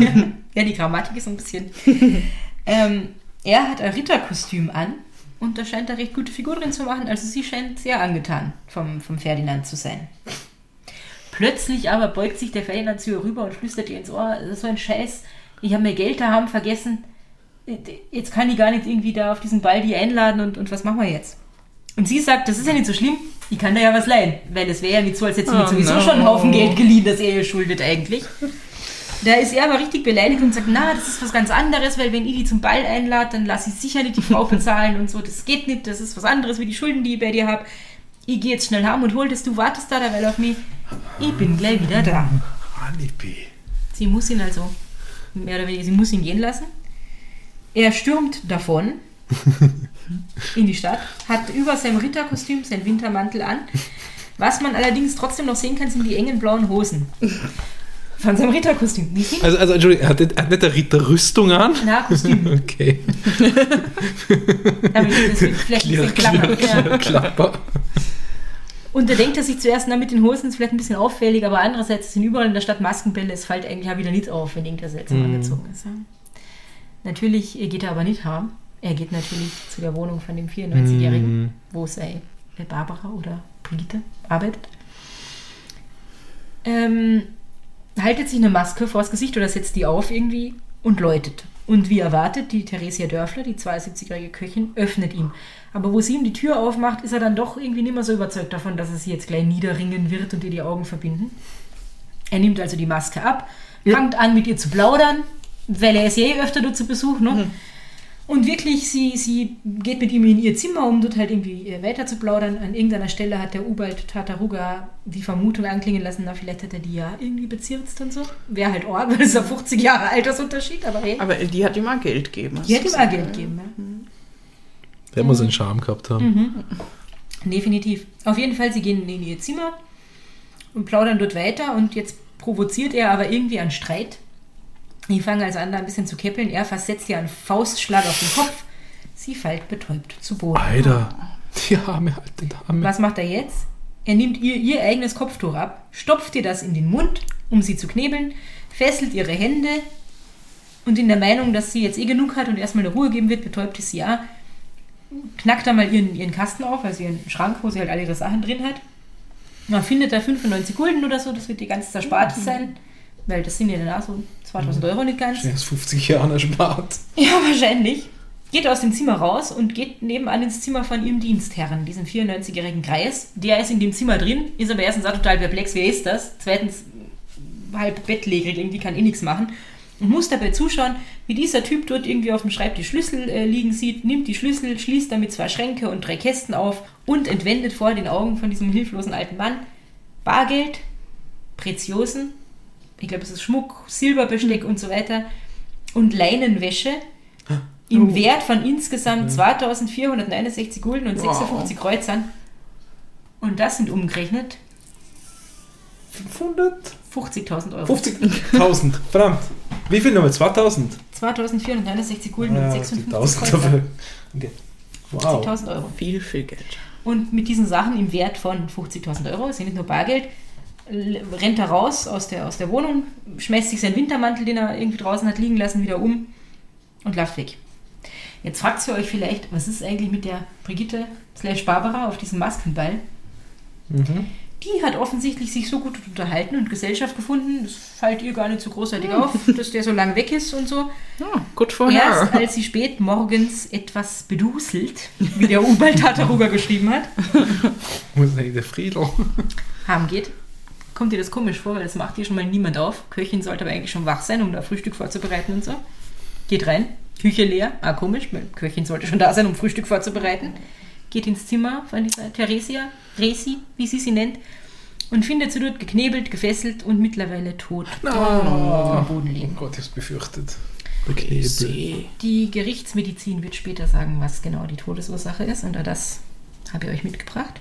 ja, die Grammatik ist ein bisschen. ähm, er hat ein Ritterkostüm an und da scheint er recht gute Figur drin zu machen. Also sie scheint sehr angetan vom, vom Ferdinand zu sein. Plötzlich aber beugt sich der Ferdinand zu ihr rüber und flüstert ihr ins Ohr, das ist so ein Scheiß, ich habe mir Geld daheim vergessen. Jetzt kann ich gar nicht irgendwie da auf diesen Ball die einladen und, und was machen wir jetzt? Und sie sagt, das ist ja nicht so schlimm, ich kann da ja was leihen. Weil es wäre ja nicht so, als hätte sie Oh sowieso no. schon einen Haufen Geld geliehen, das er ihr schuldet eigentlich. Da ist er aber richtig beleidigt und sagt, na, das ist was ganz anderes, weil wenn ich die zum Ball einlade, dann lasse ich sicher nicht die Frau bezahlen und so. Das geht nicht, das ist was anderes wie die Schulden, die ich bei dir habe. Ich gehe jetzt schnell heim und hol das, du wartest da derweil auf mich. Ich bin gleich wieder da. Alibi. Sie muss ihn also, mehr oder weniger, sie muss ihn gehen lassen. Er stürmt davon in die Stadt, hat über seinem Ritterkostüm seinen Wintermantel an. Was man allerdings trotzdem noch sehen kann, sind die engen blauen Hosen. Von seinem Ritterkostüm. Nicht? Also, also Entschuldigung, er hat, nicht- er hat nicht eine Ritterrüstung an? Na, Kostüm. Okay. Aber das vielleicht ein bisschen klappern. Ja. Klapper. Und da denkt er sich zuerst, na, mit den Hosen ist vielleicht ein bisschen auffällig, aber andererseits sind überall in der Stadt Maskenbälle. Es fällt eigentlich auch wieder nicht auf, wenn irgendwer seltsam angezogen ist. Ja. Natürlich geht er aber nicht heim. Er geht natürlich zu der Wohnung von dem 94-Jährigen, Mhm. wo sei Barbara oder Brigitte arbeitet. Ähm, haltet sich eine Maske vors Gesicht oder setzt die auf irgendwie und läutet. Und wie erwartet, die Theresia Dörfler, die 72-jährige Köchin, öffnet ihm. Aber wo sie ihm die Tür aufmacht, ist er dann doch irgendwie nicht mehr so überzeugt davon, dass er sie jetzt gleich niederringen wird und ihr die Augen verbinden. Er nimmt also die Maske ab, fängt an mit ihr zu plaudern, weil er ist ja eh öfter dort zu Besuch, ne? Und wirklich, sie, sie geht mit ihm in ihr Zimmer, um dort halt irgendwie äh, weiter zu plaudern. An irgendeiner Stelle hat der Ubald Tataruga die Vermutung anklingen lassen, na, vielleicht hat er die ja irgendwie bezirzt und so. Wäre halt arg, weil es ja 50 Jahre Altersunterschied, aber hey, Aber die hat ihm auch Geld gegeben. die hat ihm auch Geld gegeben. Ja. Der muss einen Charme gehabt haben. Definitiv. Auf jeden Fall, sie gehen in ihr Zimmer und plaudern dort weiter und jetzt provoziert er aber irgendwie einen Streit. Die fangen also an, da ein bisschen zu keppeln. Er versetzt ihr einen Faustschlag auf den Kopf. Sie fällt betäubt zu Boden. Alter, die arme alte Dame. Was macht er jetzt? Er nimmt ihr ihr eigenes Kopftuch ab, stopft ihr das in den Mund, um sie zu knebeln, fesselt ihre Hände und in der Meinung, dass sie jetzt eh genug hat und erstmal eine Ruhe geben wird, betäubt es sie ja, knackt er mal ihren, ihren Kasten auf, also ihren Schrank, wo sie halt alle ihre Sachen drin hat. Man findet da 95 Gulden oder so, das wird ihr ganzes Erspartes sein, weil das sind ja danach so 2000 Euro nicht ganz. Er ist 50 Jahre erspart. Ja, wahrscheinlich. Geht aus dem Zimmer raus und geht nebenan ins Zimmer von ihrem Dienstherren, diesem 94-jährigen Greis. Der ist in dem Zimmer drin, ist aber erstens auch total perplex, wer ist das? Zweitens halb bettlägerig, irgendwie kann eh nichts machen. Und muss dabei zuschauen, wie dieser Typ dort irgendwie auf dem Schreibtisch Schlüssel äh, liegen sieht, nimmt die Schlüssel, schließt damit zwei Schränke und drei Kästen auf und entwendet vor den Augen von diesem hilflosen alten Mann Bargeld, Preziosen, ich glaube es ist Schmuck, Silberbesteck und so weiter und Leinenwäsche im Wert von insgesamt 2469 Gulden und Wow. 56 Kreuzern. Und das sind umgerechnet 500? 50.000 Euro. 50.000. Verdammt. Wie viel nochmal? 2000? 2469 Gulden und Ja, 56 1000 Kreuzer. dafür. Okay. Wow. 50.000 Euro. Viel, viel Geld. Und mit diesen Sachen im Wert von 50.000 Euro, ist ja nicht nur Bargeld, rennt er raus aus der, aus der Wohnung, schmeißt sich seinen Wintermantel, den er irgendwie draußen hat liegen lassen, wieder um und läuft weg. Jetzt fragt ihr euch vielleicht, was ist eigentlich mit der Brigitte slash Barbara auf diesem Maskenball? Mhm. Die hat offensichtlich sich so gut unterhalten und Gesellschaft gefunden, es fällt ihr gar nicht so großartig auf, dass der so lang weg ist und so. Ja, gut for Erst her. als sie spät morgens etwas beduselt, wie der Ubald Tataruga geschrieben hat, Muss eigentlich der Friedel. haben geht, kommt ihr das komisch vor, weil das macht hier schon mal niemand auf. Köchin sollte aber eigentlich schon wach sein, um da Frühstück vorzubereiten und so. Geht rein, Küche leer, ah komisch, weil Köchin sollte schon da sein, um Frühstück vorzubereiten. Geht ins Zimmer von dieser Theresia, Resi, wie sie sie nennt, und findet sie dort geknebelt, gefesselt und mittlerweile tot auf dem Boden Oh liegen. Gott, ich hab's befürchtet. Der Knebel. See. Die Gerichtsmedizin wird später sagen, was genau die Todesursache ist, und auch das habe ich euch mitgebracht.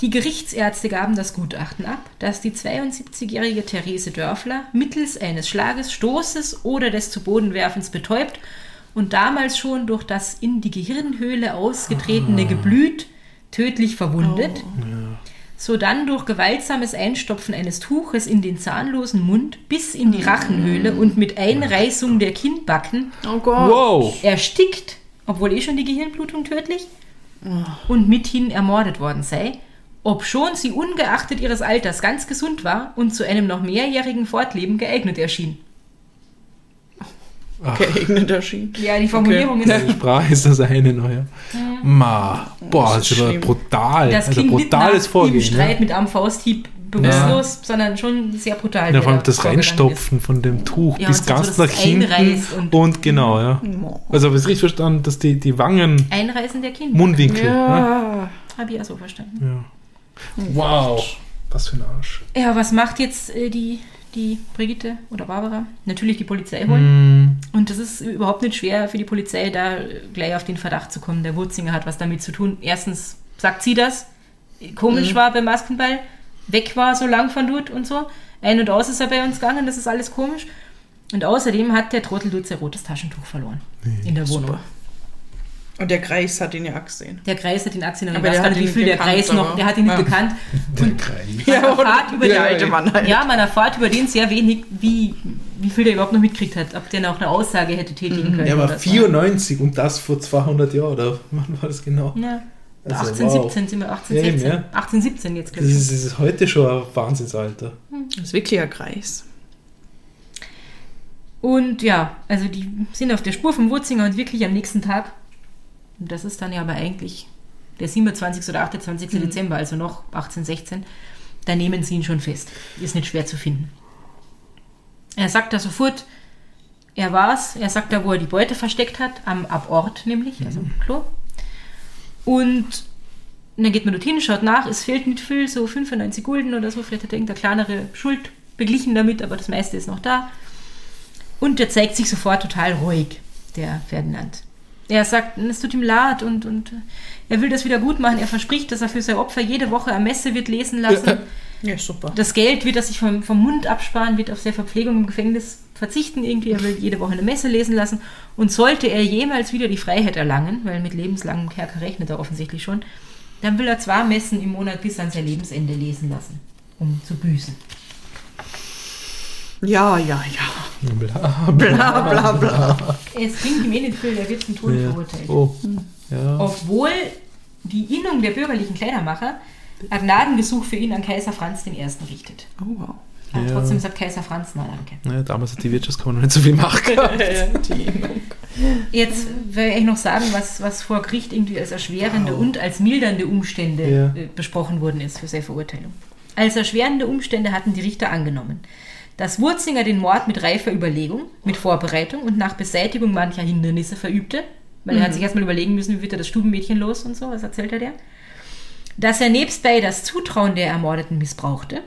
Die Gerichtsärzte gaben das Gutachten ab, dass die 72-jährige Therese Dörfler mittels eines Schlages, Stoßes oder des zu Boden werfens betäubt und damals schon durch das in die Gehirnhöhle ausgetretene Geblüt tödlich verwundet, sodann durch gewaltsames Einstopfen eines Tuches in den zahnlosen Mund bis in die Rachenhöhle und mit Einreißung der Kinnbacken Oh Gott. Wow. erstickt, obwohl eh schon die Gehirnblutung tödlich, und mithin ermordet worden sei, obschon sie ungeachtet ihres Alters ganz gesund war und zu einem noch mehrjährigen Fortleben geeignet erschien. geeignet erschien. Ja, die Formulierung Okay. ist. Die Sprache ist das eine neue. Ma, boah, Das das ist ist aber brutal. Das also nicht brutales nach Vorgehen. im Streit Ja. mit einem Fausthieb bewusstlos, sondern schon sehr brutal. Ja, vor allem das Reinstopfen von dem Tuch Ja, bis so, ganz dass nach hinten. Und, und- genau, ja. Also habe ich es richtig verstanden, dass die, die Wangen, ist. Einreißen der Kinder. Mundwinkel. Ja. Ja. Habe ich auch so verstanden. Ja. Wow, was für ein Arsch. Ja, was macht jetzt äh, die, die Brigitte oder Barbara? Natürlich die Polizei holen. Hm, Und das ist überhaupt nicht schwer für die Polizei, da gleich auf den Verdacht zu kommen. Der Wurzinger hat was damit zu tun. Erstens sagt sie das, komisch war beim Maskenball, weg war so lang von dort und so. Ein und aus ist er bei uns gegangen, das ist alles komisch. Und außerdem hat der Trottel dort sein rotes Taschentuch verloren in der Wohnung. Super. Und der Kreis hat ihn ja auch gesehen. Der Kreis hat den Aktien, ich Aber weiß der gar nicht, wie ihn viel der Kreis noch, aber- der hat ihn nicht ja. gekannt. der Kreis. Man erfahrt über der den- alte Mann halt. Ja, man erfahrt über den sehr wenig, wie, wie viel der überhaupt noch mitgekriegt hat, ob der noch eine Aussage hätte tätigen können. Er war oder so. 94 und das vor 200 Jahren, oder wann war das genau? Ja. Also, 18, wow. 17 sind wir, 18, Ja, eben, 16. ja. 18, 17 jetzt, Das glaube ich. ist, das ist heute schon ein Wahnsinnsalter. Das ist wirklich ein Kreis. Und ja, also die sind auf der Spur vom Wurzinger und wirklich am nächsten Tag, und das ist dann ja aber eigentlich der 27. oder 28. Mhm. Dezember, also noch 18, 16, da nehmen sie ihn schon fest. Ist nicht schwer zu finden. Er sagt da sofort, er war's. Er sagt da, wo er die Beute versteckt hat, am Abort nämlich, also im Klo. Und dann geht man dorthin, schaut nach, es fehlt nicht viel, so 95 Gulden oder so, vielleicht hat er irgendeine kleinere Schuld beglichen damit, aber das meiste ist noch da. Und der zeigt sich sofort total ruhig, der Ferdinand. Er sagt, es tut ihm leid und, und er will das wieder gut machen. Er verspricht, dass er für sein Opfer jede Woche eine Messe wird lesen lassen. Ja, super. Das Geld wird er sich vom, vom Mund absparen, wird auf seine Verpflegung im Gefängnis verzichten irgendwie. Er will jede Woche eine Messe lesen lassen. Und sollte er jemals wieder die Freiheit erlangen, weil mit lebenslangem Kerker rechnet er offensichtlich schon, dann will er zwei Messen im Monat bis an sein Lebensende lesen lassen, um zu büßen. Ja, ja, ja. Bla, Bla, bla, bla. Es bringt ihm eh nicht viel, er wird zum Tode Ja. verurteilt. Oh. Ja. Obwohl die Innung der bürgerlichen Kleidermacher ein Gnadengesuch für ihn an Kaiser Franz I. richtet. Oh, wow. Aber Ja. trotzdem sagt Kaiser Franz, na danke. Naja, damals hat die Wirtschaftskammer noch nicht so viel Macht gehabt. Jetzt will ich noch sagen, was, was vor Gericht irgendwie als erschwerende und als mildernde Umstände Ja. äh, besprochen worden ist für seine Verurteilung. Als erschwerende Umstände hatten die Richter angenommen, dass Wurzinger den Mord mit reifer Überlegung, mit Vorbereitung und nach Beseitigung mancher Hindernisse verübte, weil er hat sich erstmal überlegen müssen, wie wird er das Stubenmädchen los und so, was erzählt er. Der? Dass er nebstbei das Zutrauen der Ermordeten missbrauchte,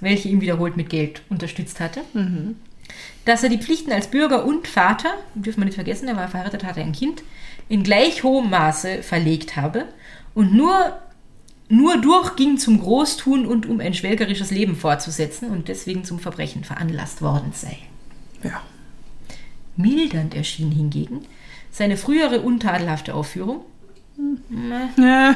welche ihm wiederholt mit Geld unterstützt hatte, dass er die Pflichten als Bürger und Vater, dürfen wir nicht vergessen, er war verheiratet, hatte ein Kind, in gleich hohem Maße verlegt habe und nur, nur durchging zum Großtun und um ein schwelgerisches Leben fortzusetzen und deswegen zum Verbrechen veranlasst worden sei. Ja. Mildernd erschien hingegen seine frühere untadelhafte Aufführung, Ja.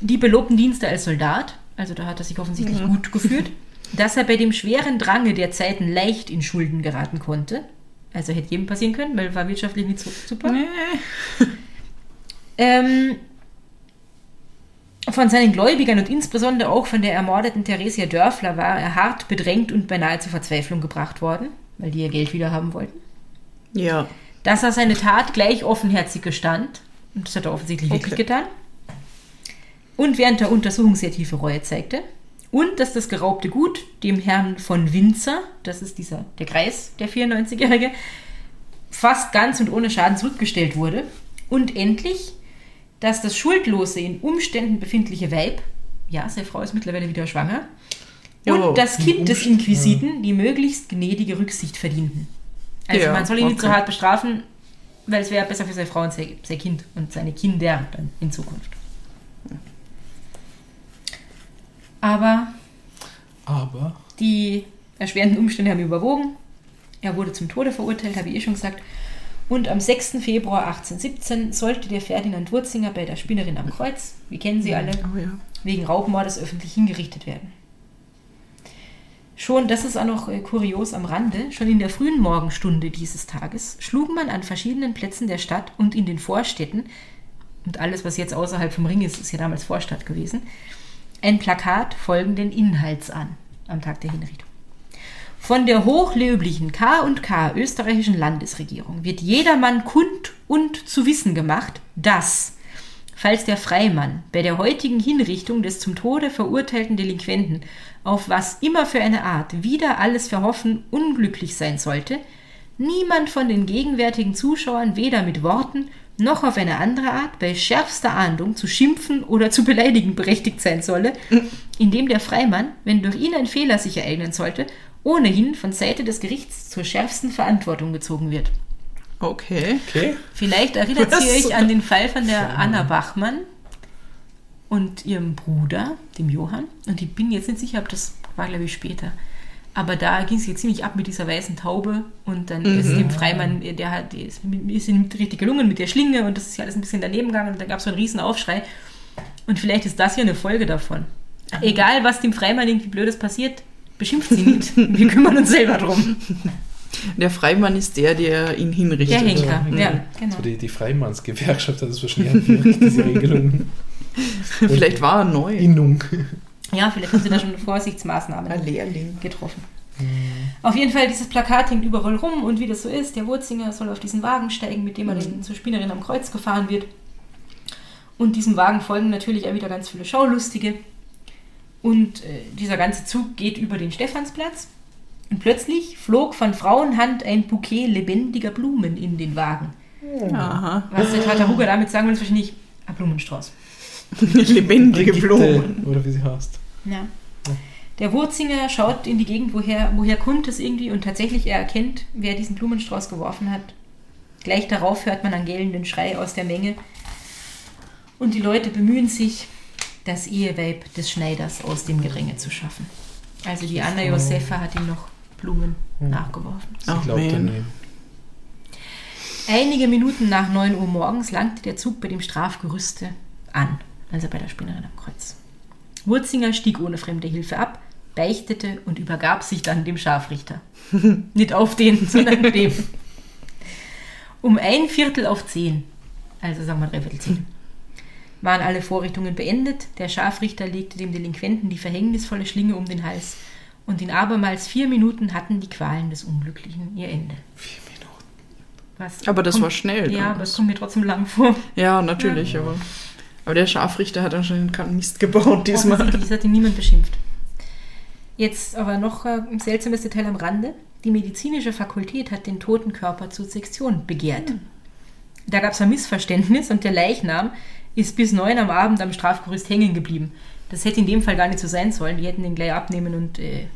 die belobten Dienste als Soldat, also da hat er sich offensichtlich gut geführt, dass er bei dem schweren Drange der Zeiten leicht in Schulden geraten konnte. Also hätte jedem passieren können, weil war wirtschaftlich nicht so super. Ähm, von seinen Gläubigern und insbesondere auch von der ermordeten Theresia Dörfler war er hart bedrängt und beinahe zur Verzweiflung gebracht worden, weil die ihr Geld wieder haben wollten. Ja. Dass er seine Tat gleich offenherzig gestand, und das hat er offensichtlich wirklich Okay. getan, und während der Untersuchung sehr tiefe Reue zeigte, und dass das geraubte Gut dem Herrn von Winzer, das ist dieser, der Kreis, der 94-Jährige, fast ganz und ohne Schaden zurückgestellt wurde, und endlich, dass das schuldlose, in Umständen befindliche Weib, ja, seine Frau ist mittlerweile wieder schwanger, Jo. und das Kind des Inquisiten die möglichst gnädige Rücksicht verdienten. Also Ja, man soll ihn nicht so okay. hart bestrafen, weil es wäre besser für seine Frau und sein, sein Kind und seine Kinder dann in Zukunft. Aber Aber. die erschwerenden Umstände haben überwogen. Er wurde zum Tode verurteilt, habe ich eh schon gesagt. Und am 6. Februar 1817 sollte der Ferdinand Wurzinger bei der Spinnerin am Kreuz, wir kennen sie alle, Oh ja. wegen Raubmordes öffentlich hingerichtet werden. Schon, das ist auch noch äh, kurios am Rande, schon in der frühen Morgenstunde dieses Tages schlug man an verschiedenen Plätzen der Stadt und in den Vorstädten, und alles, was jetzt außerhalb vom Ring ist, ist ja damals Vorstadt gewesen, ein Plakat folgenden Inhalts an am Tag der Hinrichtung. Von der hochlöblichen K&K österreichischen Landesregierung wird jedermann kund und zu wissen gemacht, dass, falls der Freimann bei der heutigen Hinrichtung des zum Tode verurteilten Delinquenten auf was immer für eine Art wieder alles verhoffen unglücklich sein sollte, niemand von den gegenwärtigen Zuschauern weder mit Worten noch auf eine andere Art bei schärfster Ahndung zu schimpfen oder zu beleidigen berechtigt sein solle, indem der Freimann, wenn durch ihn ein Fehler sich ereignen sollte, ohnehin von Seite des Gerichts zur schärfsten Verantwortung gezogen wird. Okay. Okay. Vielleicht erinnert Was? ihr euch an den Fall von der Anna Bachmann und ihrem Bruder, dem Johann. Und ich bin jetzt nicht sicher, ob das war, glaube ich, später. Aber da ging es jetzt ziemlich ab mit dieser weißen Taube und dann ist dem Freimann, der hat, ist, ist ihm richtig gelungen mit der Schlinge und das ist ja alles ein bisschen daneben gegangen und da gab es so einen riesen Aufschrei. Und vielleicht ist das hier eine Folge davon. Egal, was dem Freimann irgendwie Blödes passiert, beschimpft sie nicht. Wir kümmern uns selber drum. Der Freimann ist der, der ihn hinrichtet. Der Henker, Ja, ja, genau. So die, die Freimannsgewerkschaft hat das wahrscheinlich diese Regelung. Vielleicht war er neu. Innung. Ja, vielleicht haben sie da schon Vorsichtsmaßnahmen Ein Lehrling. getroffen. Auf jeden Fall, dieses Plakat hängt überall rum und wie das so ist, der Wurzinger soll auf diesen Wagen steigen, mit dem er dann zur Spinnerin am Kreuz gefahren wird. Und diesem Wagen folgen natürlich auch wieder ganz viele Schaulustige. Und äh, dieser ganze Zug geht über den Stephansplatz. Und plötzlich flog von Frauenhand ein Bouquet lebendiger Blumen in den Wagen. Aha. Was der Tataruga damit sagen will, ist wahrscheinlich ein Blumenstrauß. Lebendige Brigitte, Blumen. Oder wie sie heißt. Ja. Der Wurzinger schaut in die Gegend, woher, woher kommt es irgendwie und tatsächlich er erkennt, wer diesen Blumenstrauß geworfen hat. Gleich darauf hört man einen gellenden Schrei aus der Menge und die Leute bemühen sich, das Eheweib des Schneiders aus dem Gedränge zu schaffen. Also die Anna Josefa hat ihm noch Blumen nachgeworfen. Sie Ach, glaubt man. an ihn. Einige Minuten nach 9 Uhr morgens langte der Zug bei dem Strafgerüste an, also bei der Spinnerin am Kreuz. Wurzinger stieg ohne fremde Hilfe ab, beichtete und übergab sich dann dem Scharfrichter. Nicht auf den, sondern dem. Um ein Viertel auf zehn, also sagen wir dreiviertel zehn, waren alle Vorrichtungen beendet. Der Scharfrichter legte dem Delinquenten die verhängnisvolle Schlinge um den Hals und in abermals vier Minuten hatten die Qualen des Unglücklichen ihr Ende. Vier Minuten. Was Aber das kommt- war schnell. Ja, aber es kommt mir trotzdem lang vor. Ja, natürlich, aber. Aber der Scharfrichter hat anscheinend keinen Mist gebaut diesmal. Es hat ihn niemand beschimpft. Jetzt aber noch äh, ein seltsames Detail am Rande. Die medizinische Fakultät hat den toten Körper zur Sektion begehrt. Da gab es ein Missverständnis und der Leichnam ist bis neun am Abend am Strafgerüst hängen geblieben. Das hätte in dem Fall gar nicht so sein sollen. Die hätten den gleich abnehmen und äh,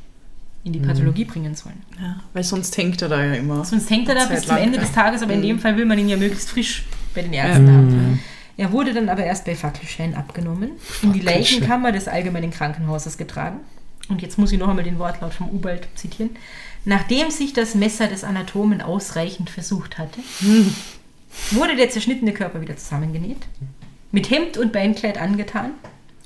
in die Pathologie bringen sollen. Ja, weil sonst hängt er da ja immer. Sonst hängt er da Zeit bis zum lang. Ende des Tages, aber in Mhm. dem Fall will man ihn ja möglichst frisch bei den Ärzten haben. Er wurde dann aber erst bei Fackelschein abgenommen, in die. Leichenkammer des Allgemeinen Krankenhauses getragen. Und jetzt muss ich noch einmal den Wortlaut vom Ubald zitieren. Nachdem sich das Messer des Anatomen ausreichend versucht hatte, wurde der zerschnittene Körper wieder zusammengenäht, mit Hemd und Beinkleid angetan,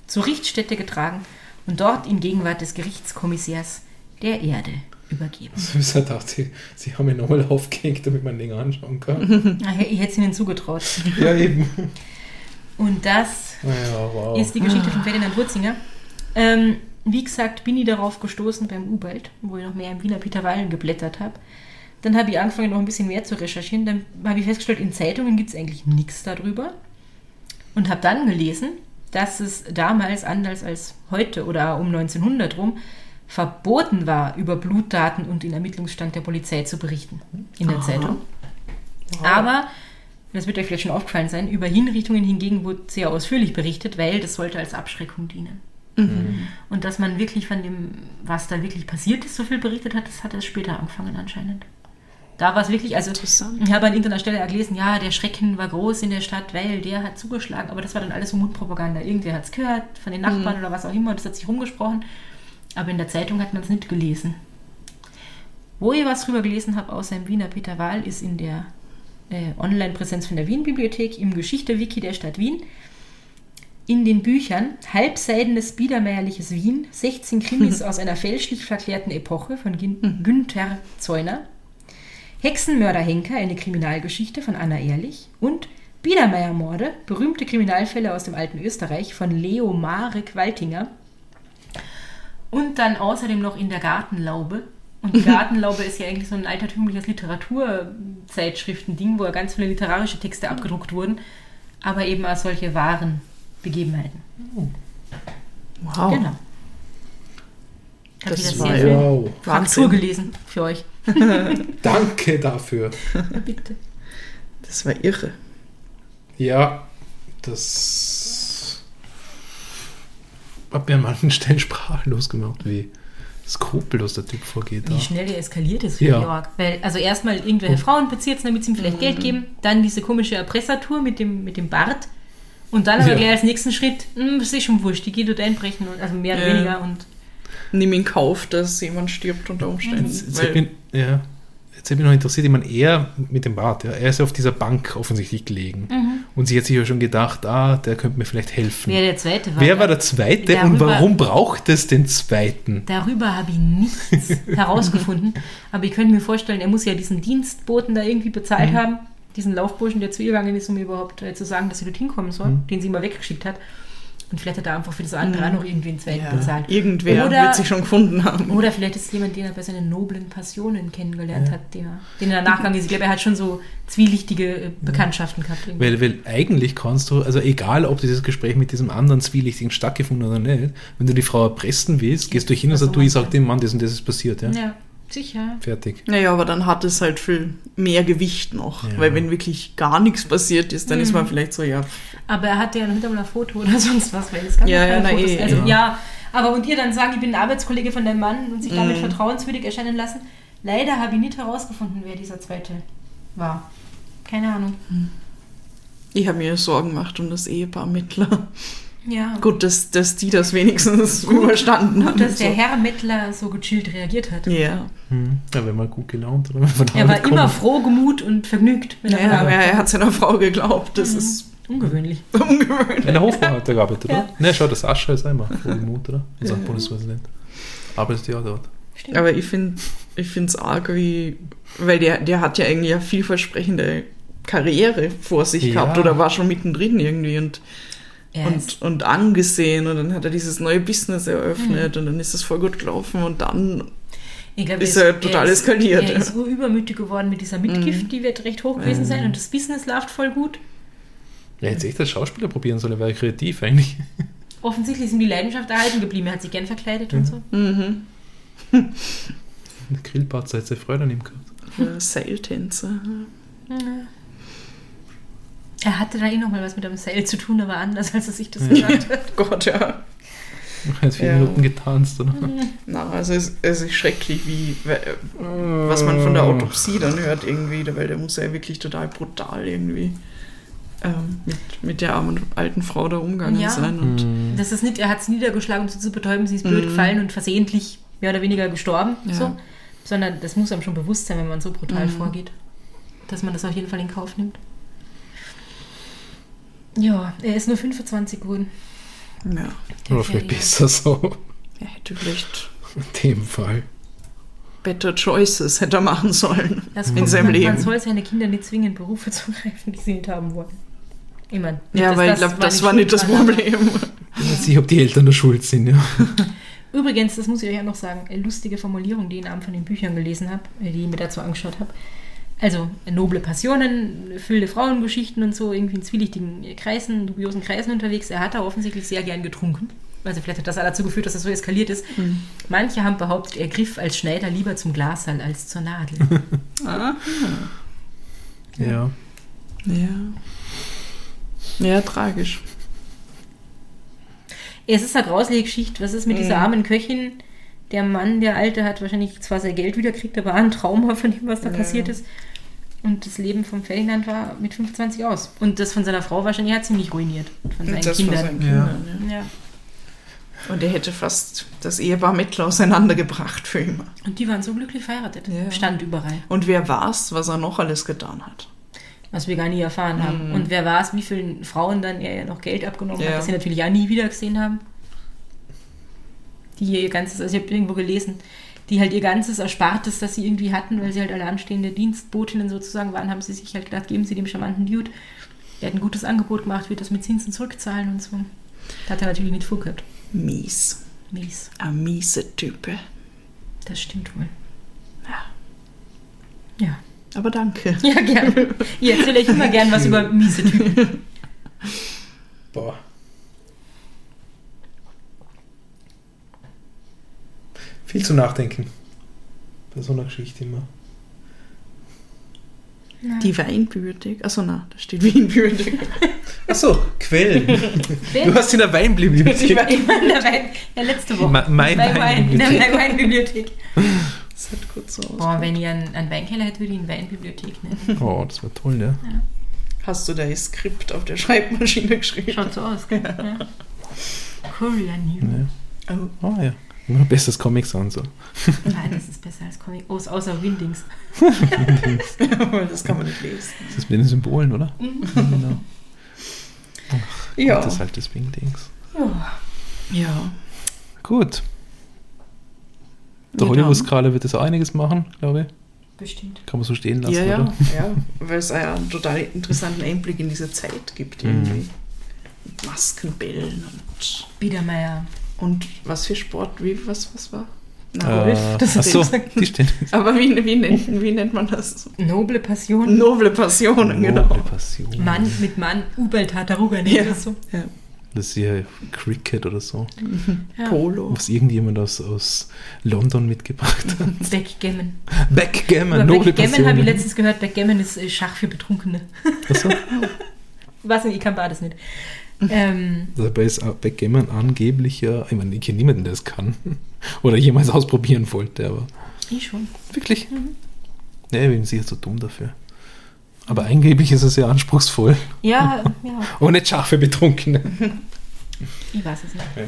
zur Richtstätte getragen und dort in Gegenwart des Gerichtskommissärs der Erde übergeben. So ist er dachte, sie, sie haben ihn nochmal aufgehängt, damit man länger anschauen kann. Ich hätte es ihnen zugetraut. ja, eben. Und das Naja, wow. ist die Geschichte von Ferdinand Wurzinger. Ähm, wie gesagt, bin ich darauf gestoßen beim Ubald, wo ich noch mehr im Wiener Peter Wallen geblättert habe. Dann habe ich angefangen, noch ein bisschen mehr zu recherchieren. Dann habe ich festgestellt, in Zeitungen gibt es eigentlich nichts darüber. Und habe dann gelesen, dass es damals, anders als heute oder um 1900 rum, verboten war, über Blutdaten und den Ermittlungsstand der Polizei zu berichten in der Aha. Zeitung. Aber, das wird euch vielleicht schon aufgefallen sein, über Hinrichtungen hingegen wurde sehr ausführlich berichtet, weil das sollte als Abschreckung dienen. Und dass man wirklich von dem, was da wirklich passiert ist, so viel berichtet hat, das hat erst später angefangen anscheinend. Da war es wirklich, also ich habe an irgendeiner Stelle gelesen, ja, der Schrecken war groß in der Stadt, weil der hat zugeschlagen, aber das war dann alles so Mundpropaganda. Irgendwer hat es gehört, von den Nachbarn oder was auch immer, das hat sich rumgesprochen. Aber in der Zeitung hat man es nicht gelesen. Wo ich was drüber gelesen habe, außer im Wiener Peter Wahl, ist in der äh, Online-Präsenz von der Wien-Bibliothek, im Geschichte-Wiki der Stadt Wien, in den Büchern Halbseidenes biedermeierliches Wien, 16 Krimis aus einer fälschlich verklärten Epoche von Gin Günther Zeuner, Hexenmörder Henker, eine Kriminalgeschichte von Anna Ehrlich und Biedermeiermorde, berühmte Kriminalfälle aus dem alten Österreich von Leo Marek Waltinger und dann außerdem noch in der Gartenlaube Und die Gartenlaube ist ja eigentlich so ein altertümliches Literaturzeitschriftending, wo ja ganz viele literarische Texte abgedruckt wurden, aber eben auch solche wahren Begebenheiten. Wow. Genau. Ich habe Das wieder sehr viel Wahnsinn. Fraktur gelesen für euch. Danke dafür. Bitte. Das war irre. Ja, das hat mir an manchen Stellen sprachlos gemacht, wie skrupellos der Typ vorgeht. Wie da. schnell der eskaliert ist für Ja. Georg. Weil, also erstmal irgendwelche Frauen bezirzen, damit sie ihm vielleicht Geld geben, dann diese komische Erpressertour mit dem, mit dem Bart und dann aber Ja. gleich als nächsten Schritt, hm, das ist schon wurscht, die geht dort einbrechen, und, also mehr oder Ja. weniger und Nimm in Kauf, dass jemand stirbt unter Umständen. Jetzt, jetzt, ja, jetzt hat mich noch interessiert, ich meine, er mit dem Bart, ja, er ist ja auf dieser Bank offensichtlich gelegen. Und sie hat sich ja schon gedacht, ah, der könnte mir vielleicht helfen. wer der zweite war. Wer war der Zweite und Darüber- warum braucht es den Zweiten? Darüber habe ich nichts herausgefunden. Aber ich könnte mir vorstellen, er muss ja diesen Dienstboten da irgendwie bezahlt Mhm. haben, diesen Laufburschen, der zu ihr gegangen ist, um überhaupt äh, zu sagen, dass sie dort hinkommen soll, Mhm. den sie immer weggeschickt hat. Und vielleicht hat er einfach für das andere auch noch irgendwie einen Zweiten ja, bezahlt. irgendwer Oder- wird sich schon gefunden haben. Oder vielleicht ist es jemand, den er bei seinen noblen Passionen kennengelernt hat, der, den er nachgegangen ist. Ich glaube, er hat schon so zwielichtige äh, Bekanntschaften gehabt. irgendwie. Weil, weil eigentlich kannst du, also egal ob dieses Gespräch mit diesem anderen Zwielichtigen stattgefunden hat oder nicht, wenn du die Frau erpressen willst, gehst du hin und das sagst, du, ich sag dem Mann, das und das ist passiert. Ja? Ja, sicher. Fertig. Naja, aber dann hat es halt viel mehr Gewicht noch. Ja. Weil wenn wirklich gar nichts passiert ist, dann ist Mhm. man vielleicht so, ja, Aber er hatte ja noch nicht einmal ein Foto oder sonst was, weil es kann Ja, ja, na Fotos. eh, also ja. ja. aber und ihr dann sagen, ich bin ein Arbeitskollege von deinem Mann und sich damit Mhm. vertrauenswürdig erscheinen lassen. Leider habe ich nicht herausgefunden, wer dieser zweite war. Keine Ahnung. ich habe mir Sorgen gemacht um das Ehepaar Mittler. Ja. Gut, dass, dass die das wenigstens überstanden haben. Gut, dass der so. Herr Mittler so gechillt reagiert hat. Ja, Hm. Ja, wenn man gut gelaunt oder Er war immer kommt. froh, gemut und vergnügt. Wenn ja, er, er kam. hat seiner Frau geglaubt. Das ist Ungewöhnlich. ungewöhnlich. In der Hofbau hat er gearbeitet, Ja. oder? Ne, schau, das Ascher ist einmal vor dem Mut, oder? Unser Ja. Bundespräsident. Arbeitet ja dort. Stimmt. Aber ich finde ich es arg, wie, weil der, der hat ja eigentlich eine vielversprechende Karriere vor sich Ja. gehabt oder war schon mittendrin irgendwie und, Er und, und angesehen und dann hat er dieses neue Business Mhm. eröffnet und dann ist es voll gut gelaufen und dann ich glaub, ist er total ist, eskaliert, Er ja. Mhm. ist urübermütig geworden mit dieser Mitgift, die wird recht hoch gewesen sein und das Business läuft voll gut. Ja, jetzt echt als Schauspieler probieren sollen, wäre kreativ eigentlich. Offensichtlich ist ihm die Leidenschaft erhalten geblieben. Er hat sich gern verkleidet und so. mhm. Eine Grillparze hat seine Freude an ihm gehabt. Ja, Seiltänzer. Er hatte da eh noch mal was mit einem Seil zu tun, aber anders, als er sich das gesagt hat. Gott, ja. Hat vier Ja. Minuten getanzt, oder? Na, also es, es ist schrecklich, wie was man von der Autopsie dann hört irgendwie, weil der muss ja wirklich total brutal irgendwie ähm, mit, mit der armen alten Frau da umgegangen Ja. sein. Und Hm. Das ist nicht, er hat es niedergeschlagen, um sie zu betäuben, sie ist blöd Mhm. gefallen und versehentlich mehr oder weniger gestorben. Ja. So. Sondern das muss einem schon bewusst sein, wenn man so brutal Mhm. vorgeht. Dass man das auf jeden Fall in Kauf nimmt. Ja, er ist nur 25 geworden. ja, der Oder vielleicht besser so. er hätte vielleicht In dem Fall. better choices hätte er machen sollen Das in seinem man, Leben. Man soll seine Kinder nicht zwingen, Berufe zu greifen, die sie nicht haben wollen. Ich mein, nicht, ja, dass weil ich glaube, das war nicht das Problem. Ich weiß nicht, ob die Eltern da schuld sind, ja. Übrigens, das muss ich euch auch noch sagen, eine lustige Formulierung, die ich in einem von den Büchern gelesen habe, die ich mir dazu angeschaut habe. Also noble Passionen, füllte Frauengeschichten und so, irgendwie in zwielichtigen Kreisen, dubiosen Kreisen unterwegs. Er hat da offensichtlich sehr gern getrunken. Also vielleicht hat das dazu geführt, dass er so eskaliert ist. Manche haben behauptet, er griff als Schneider lieber zum Glassaal als zur Nadel. Ah, Ja. ja. Ja, tragisch. es ist eine grausliche Geschichte. Was ist mit dieser Mhm. armen Köchin? Der Mann, der Alte, hat wahrscheinlich zwar sein Geld wiederkriegt, aber ein Trauma von dem, was da Ja. passiert ist. Und das Leben von Ferdinand war mit 25 aus. Und das von seiner Frau wahrscheinlich hat ziemlich ruiniert. Von seinen das von Kindern. seinen Kindern, ja. Ja. Und er hätte fast das Ehepaar Mittler auseinandergebracht für immer. Und die waren so glücklich verheiratet. Ja. Stand überall. Und wer war's, was er noch alles getan hat? Was wir gar nie erfahren haben. Und wer weiß, wie vielen Frauen dann er ja noch Geld abgenommen Ja. hat, das sie natürlich auch nie wieder gesehen haben. Die ihr ganzes, also ich habe irgendwo gelesen, die halt ihr ganzes Erspartes, das sie irgendwie hatten, weil sie halt alle anstehende Dienstbotinnen sozusagen waren, haben sie sich halt gedacht, geben sie dem charmanten Dude. Der hat ein gutes Angebot gemacht, wird das mit Zinsen zurückzahlen und so. Da hat er natürlich nicht vorgehabt. Mies. Mies. Ein miese Type. Das stimmt wohl. Aber danke. Ja, gern. Ich erzähle euch immer gern was über miese Typen. Boah. Viel zu nachdenken. Bei so einer Geschichte immer. Die Weinbibliothek. Achso, na, da steht Wienbibliothek. Achso, Quellen. Du hast in der Weinbibliothek. Ich war in der Wein, ja, letzte Woche. Ma- mein Bei Wein, in der Weinbibliothek. Weinbibliothek. Das hat kurz so aus. Boah, wenn ich einen, einen Weinkeller hätte, würde ich ihn Weinbibliothek nennen. Oh, das war toll, ne? Hast du dein Skript auf der Schreibmaschine geschrieben? Schaut so aus, gell? Ja. Korean New. Ja. Oh. Oh ja. Immer bestes Comics an so. Nein, das ist besser als Comic. Oh, außer Windings. Aber das kann man nicht lesen. Das ist mit den Symbolen, oder? genau. Ja. Das ist halt das Wingdings. Ja. Gut. Der Ja, Hollywood-Skala wird das auch einiges machen, glaube ich. Bestimmt. Kann man so stehen lassen, Ja, ja, oder? ja. Weil es ja einen total interessanten Einblick in diese Zeit gibt. Mhm. Irgendwie. Mit Maskenbällen und, Biedermeier. Und was für Sport, wie, was, was war? Äh, Na, Golf. Das ist so, die stehen. Aber wie, wie, nennt, wie nennt man das? Noble Passion. Noble Passionen, genau. Noble Passion. Mann mit Mann. Ubel Tataruga. Ja. Ja. So. Ja. Das ist hier Cricket oder so. Ja. Polo. Was irgendjemand aus, aus London mitgebracht hat. Backgammon. Backgammon, Über noble Backgammon Passion. habe ich letztens gehört, Backgammon ist äh, Schach für Betrunkene. Achso, Was denn, ich kann beides nicht. Ähm, dabei ist auch Backgammon angeblich ja, ich meine, ich kenne niemanden, der es kann. Oder jemals ausprobieren wollte, aber ich schon. wirklich. Ja, ich bin sicher zu dumm dafür. Aber angeblich ist es sehr anspruchsvoll. Ja, ja, Und nicht scharf für Betrunkene. ich weiß es nicht. Ja.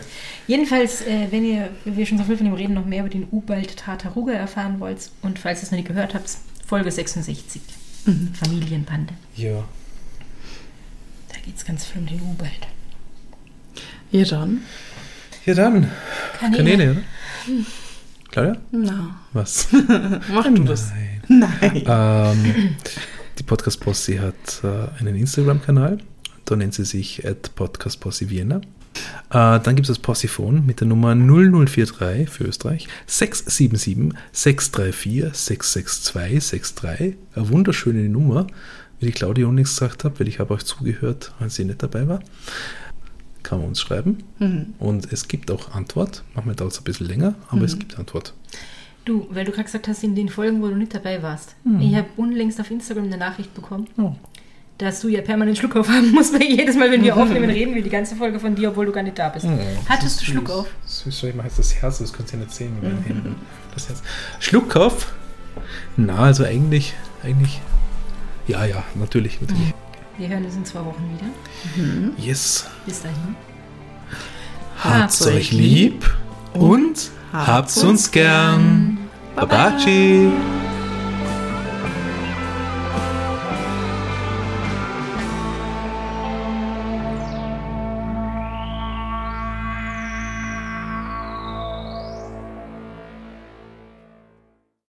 Jedenfalls, äh, wenn ihr, wir schon so viel von dem reden, noch mehr über den Ubald Tataruga erfahren wollt und falls ihr es noch nicht gehört habt, Folge 66, Familienbande. Ja. Es ganz viel um den Ubald. Ja, dann. Ja dann, Kanäle. Kanäle, oder? Claudia? Na, Was? mach du das. Nein. Nein. Ähm, die Podcast Posse hat äh, einen Instagram-Kanal. Da nennt sie sich at Podcast Posse Vienna. Äh, dann gibt es das Possiphone mit der Nummer 0043 für Österreich 677 634 662 63. Eine wunderschöne Nummer, wie die Claudia auch nichts gesagt hat, weil ich habe euch zugehört, als sie nicht dabei war. Kann man uns schreiben. Mhm. Und es gibt auch Antwort. Manchmal dauert es ein bisschen länger, aber Mhm. es gibt Antwort. Du, weil du gerade gesagt hast, in den Folgen, wo du nicht dabei warst. Ich habe unlängst auf Instagram eine Nachricht bekommen, Oh. dass du ja permanent Schluck auf haben musst, weil jedes Mal, wenn wir aufnehmen, reden wir die ganze Folge von dir, obwohl du gar nicht da bist. Hattest du Schluck auf? Süß, ich mache jetzt das Herz, das könnt ihr nicht sehen mit meinen Händen. Das Herz. Schluck auf? Na, also eigentlich, eigentlich, ja, ja, natürlich, natürlich. Wir hören uns in zwei Wochen wieder. Yes. Bis dahin. Habt's euch lieb und habt's uns gern. Babaci.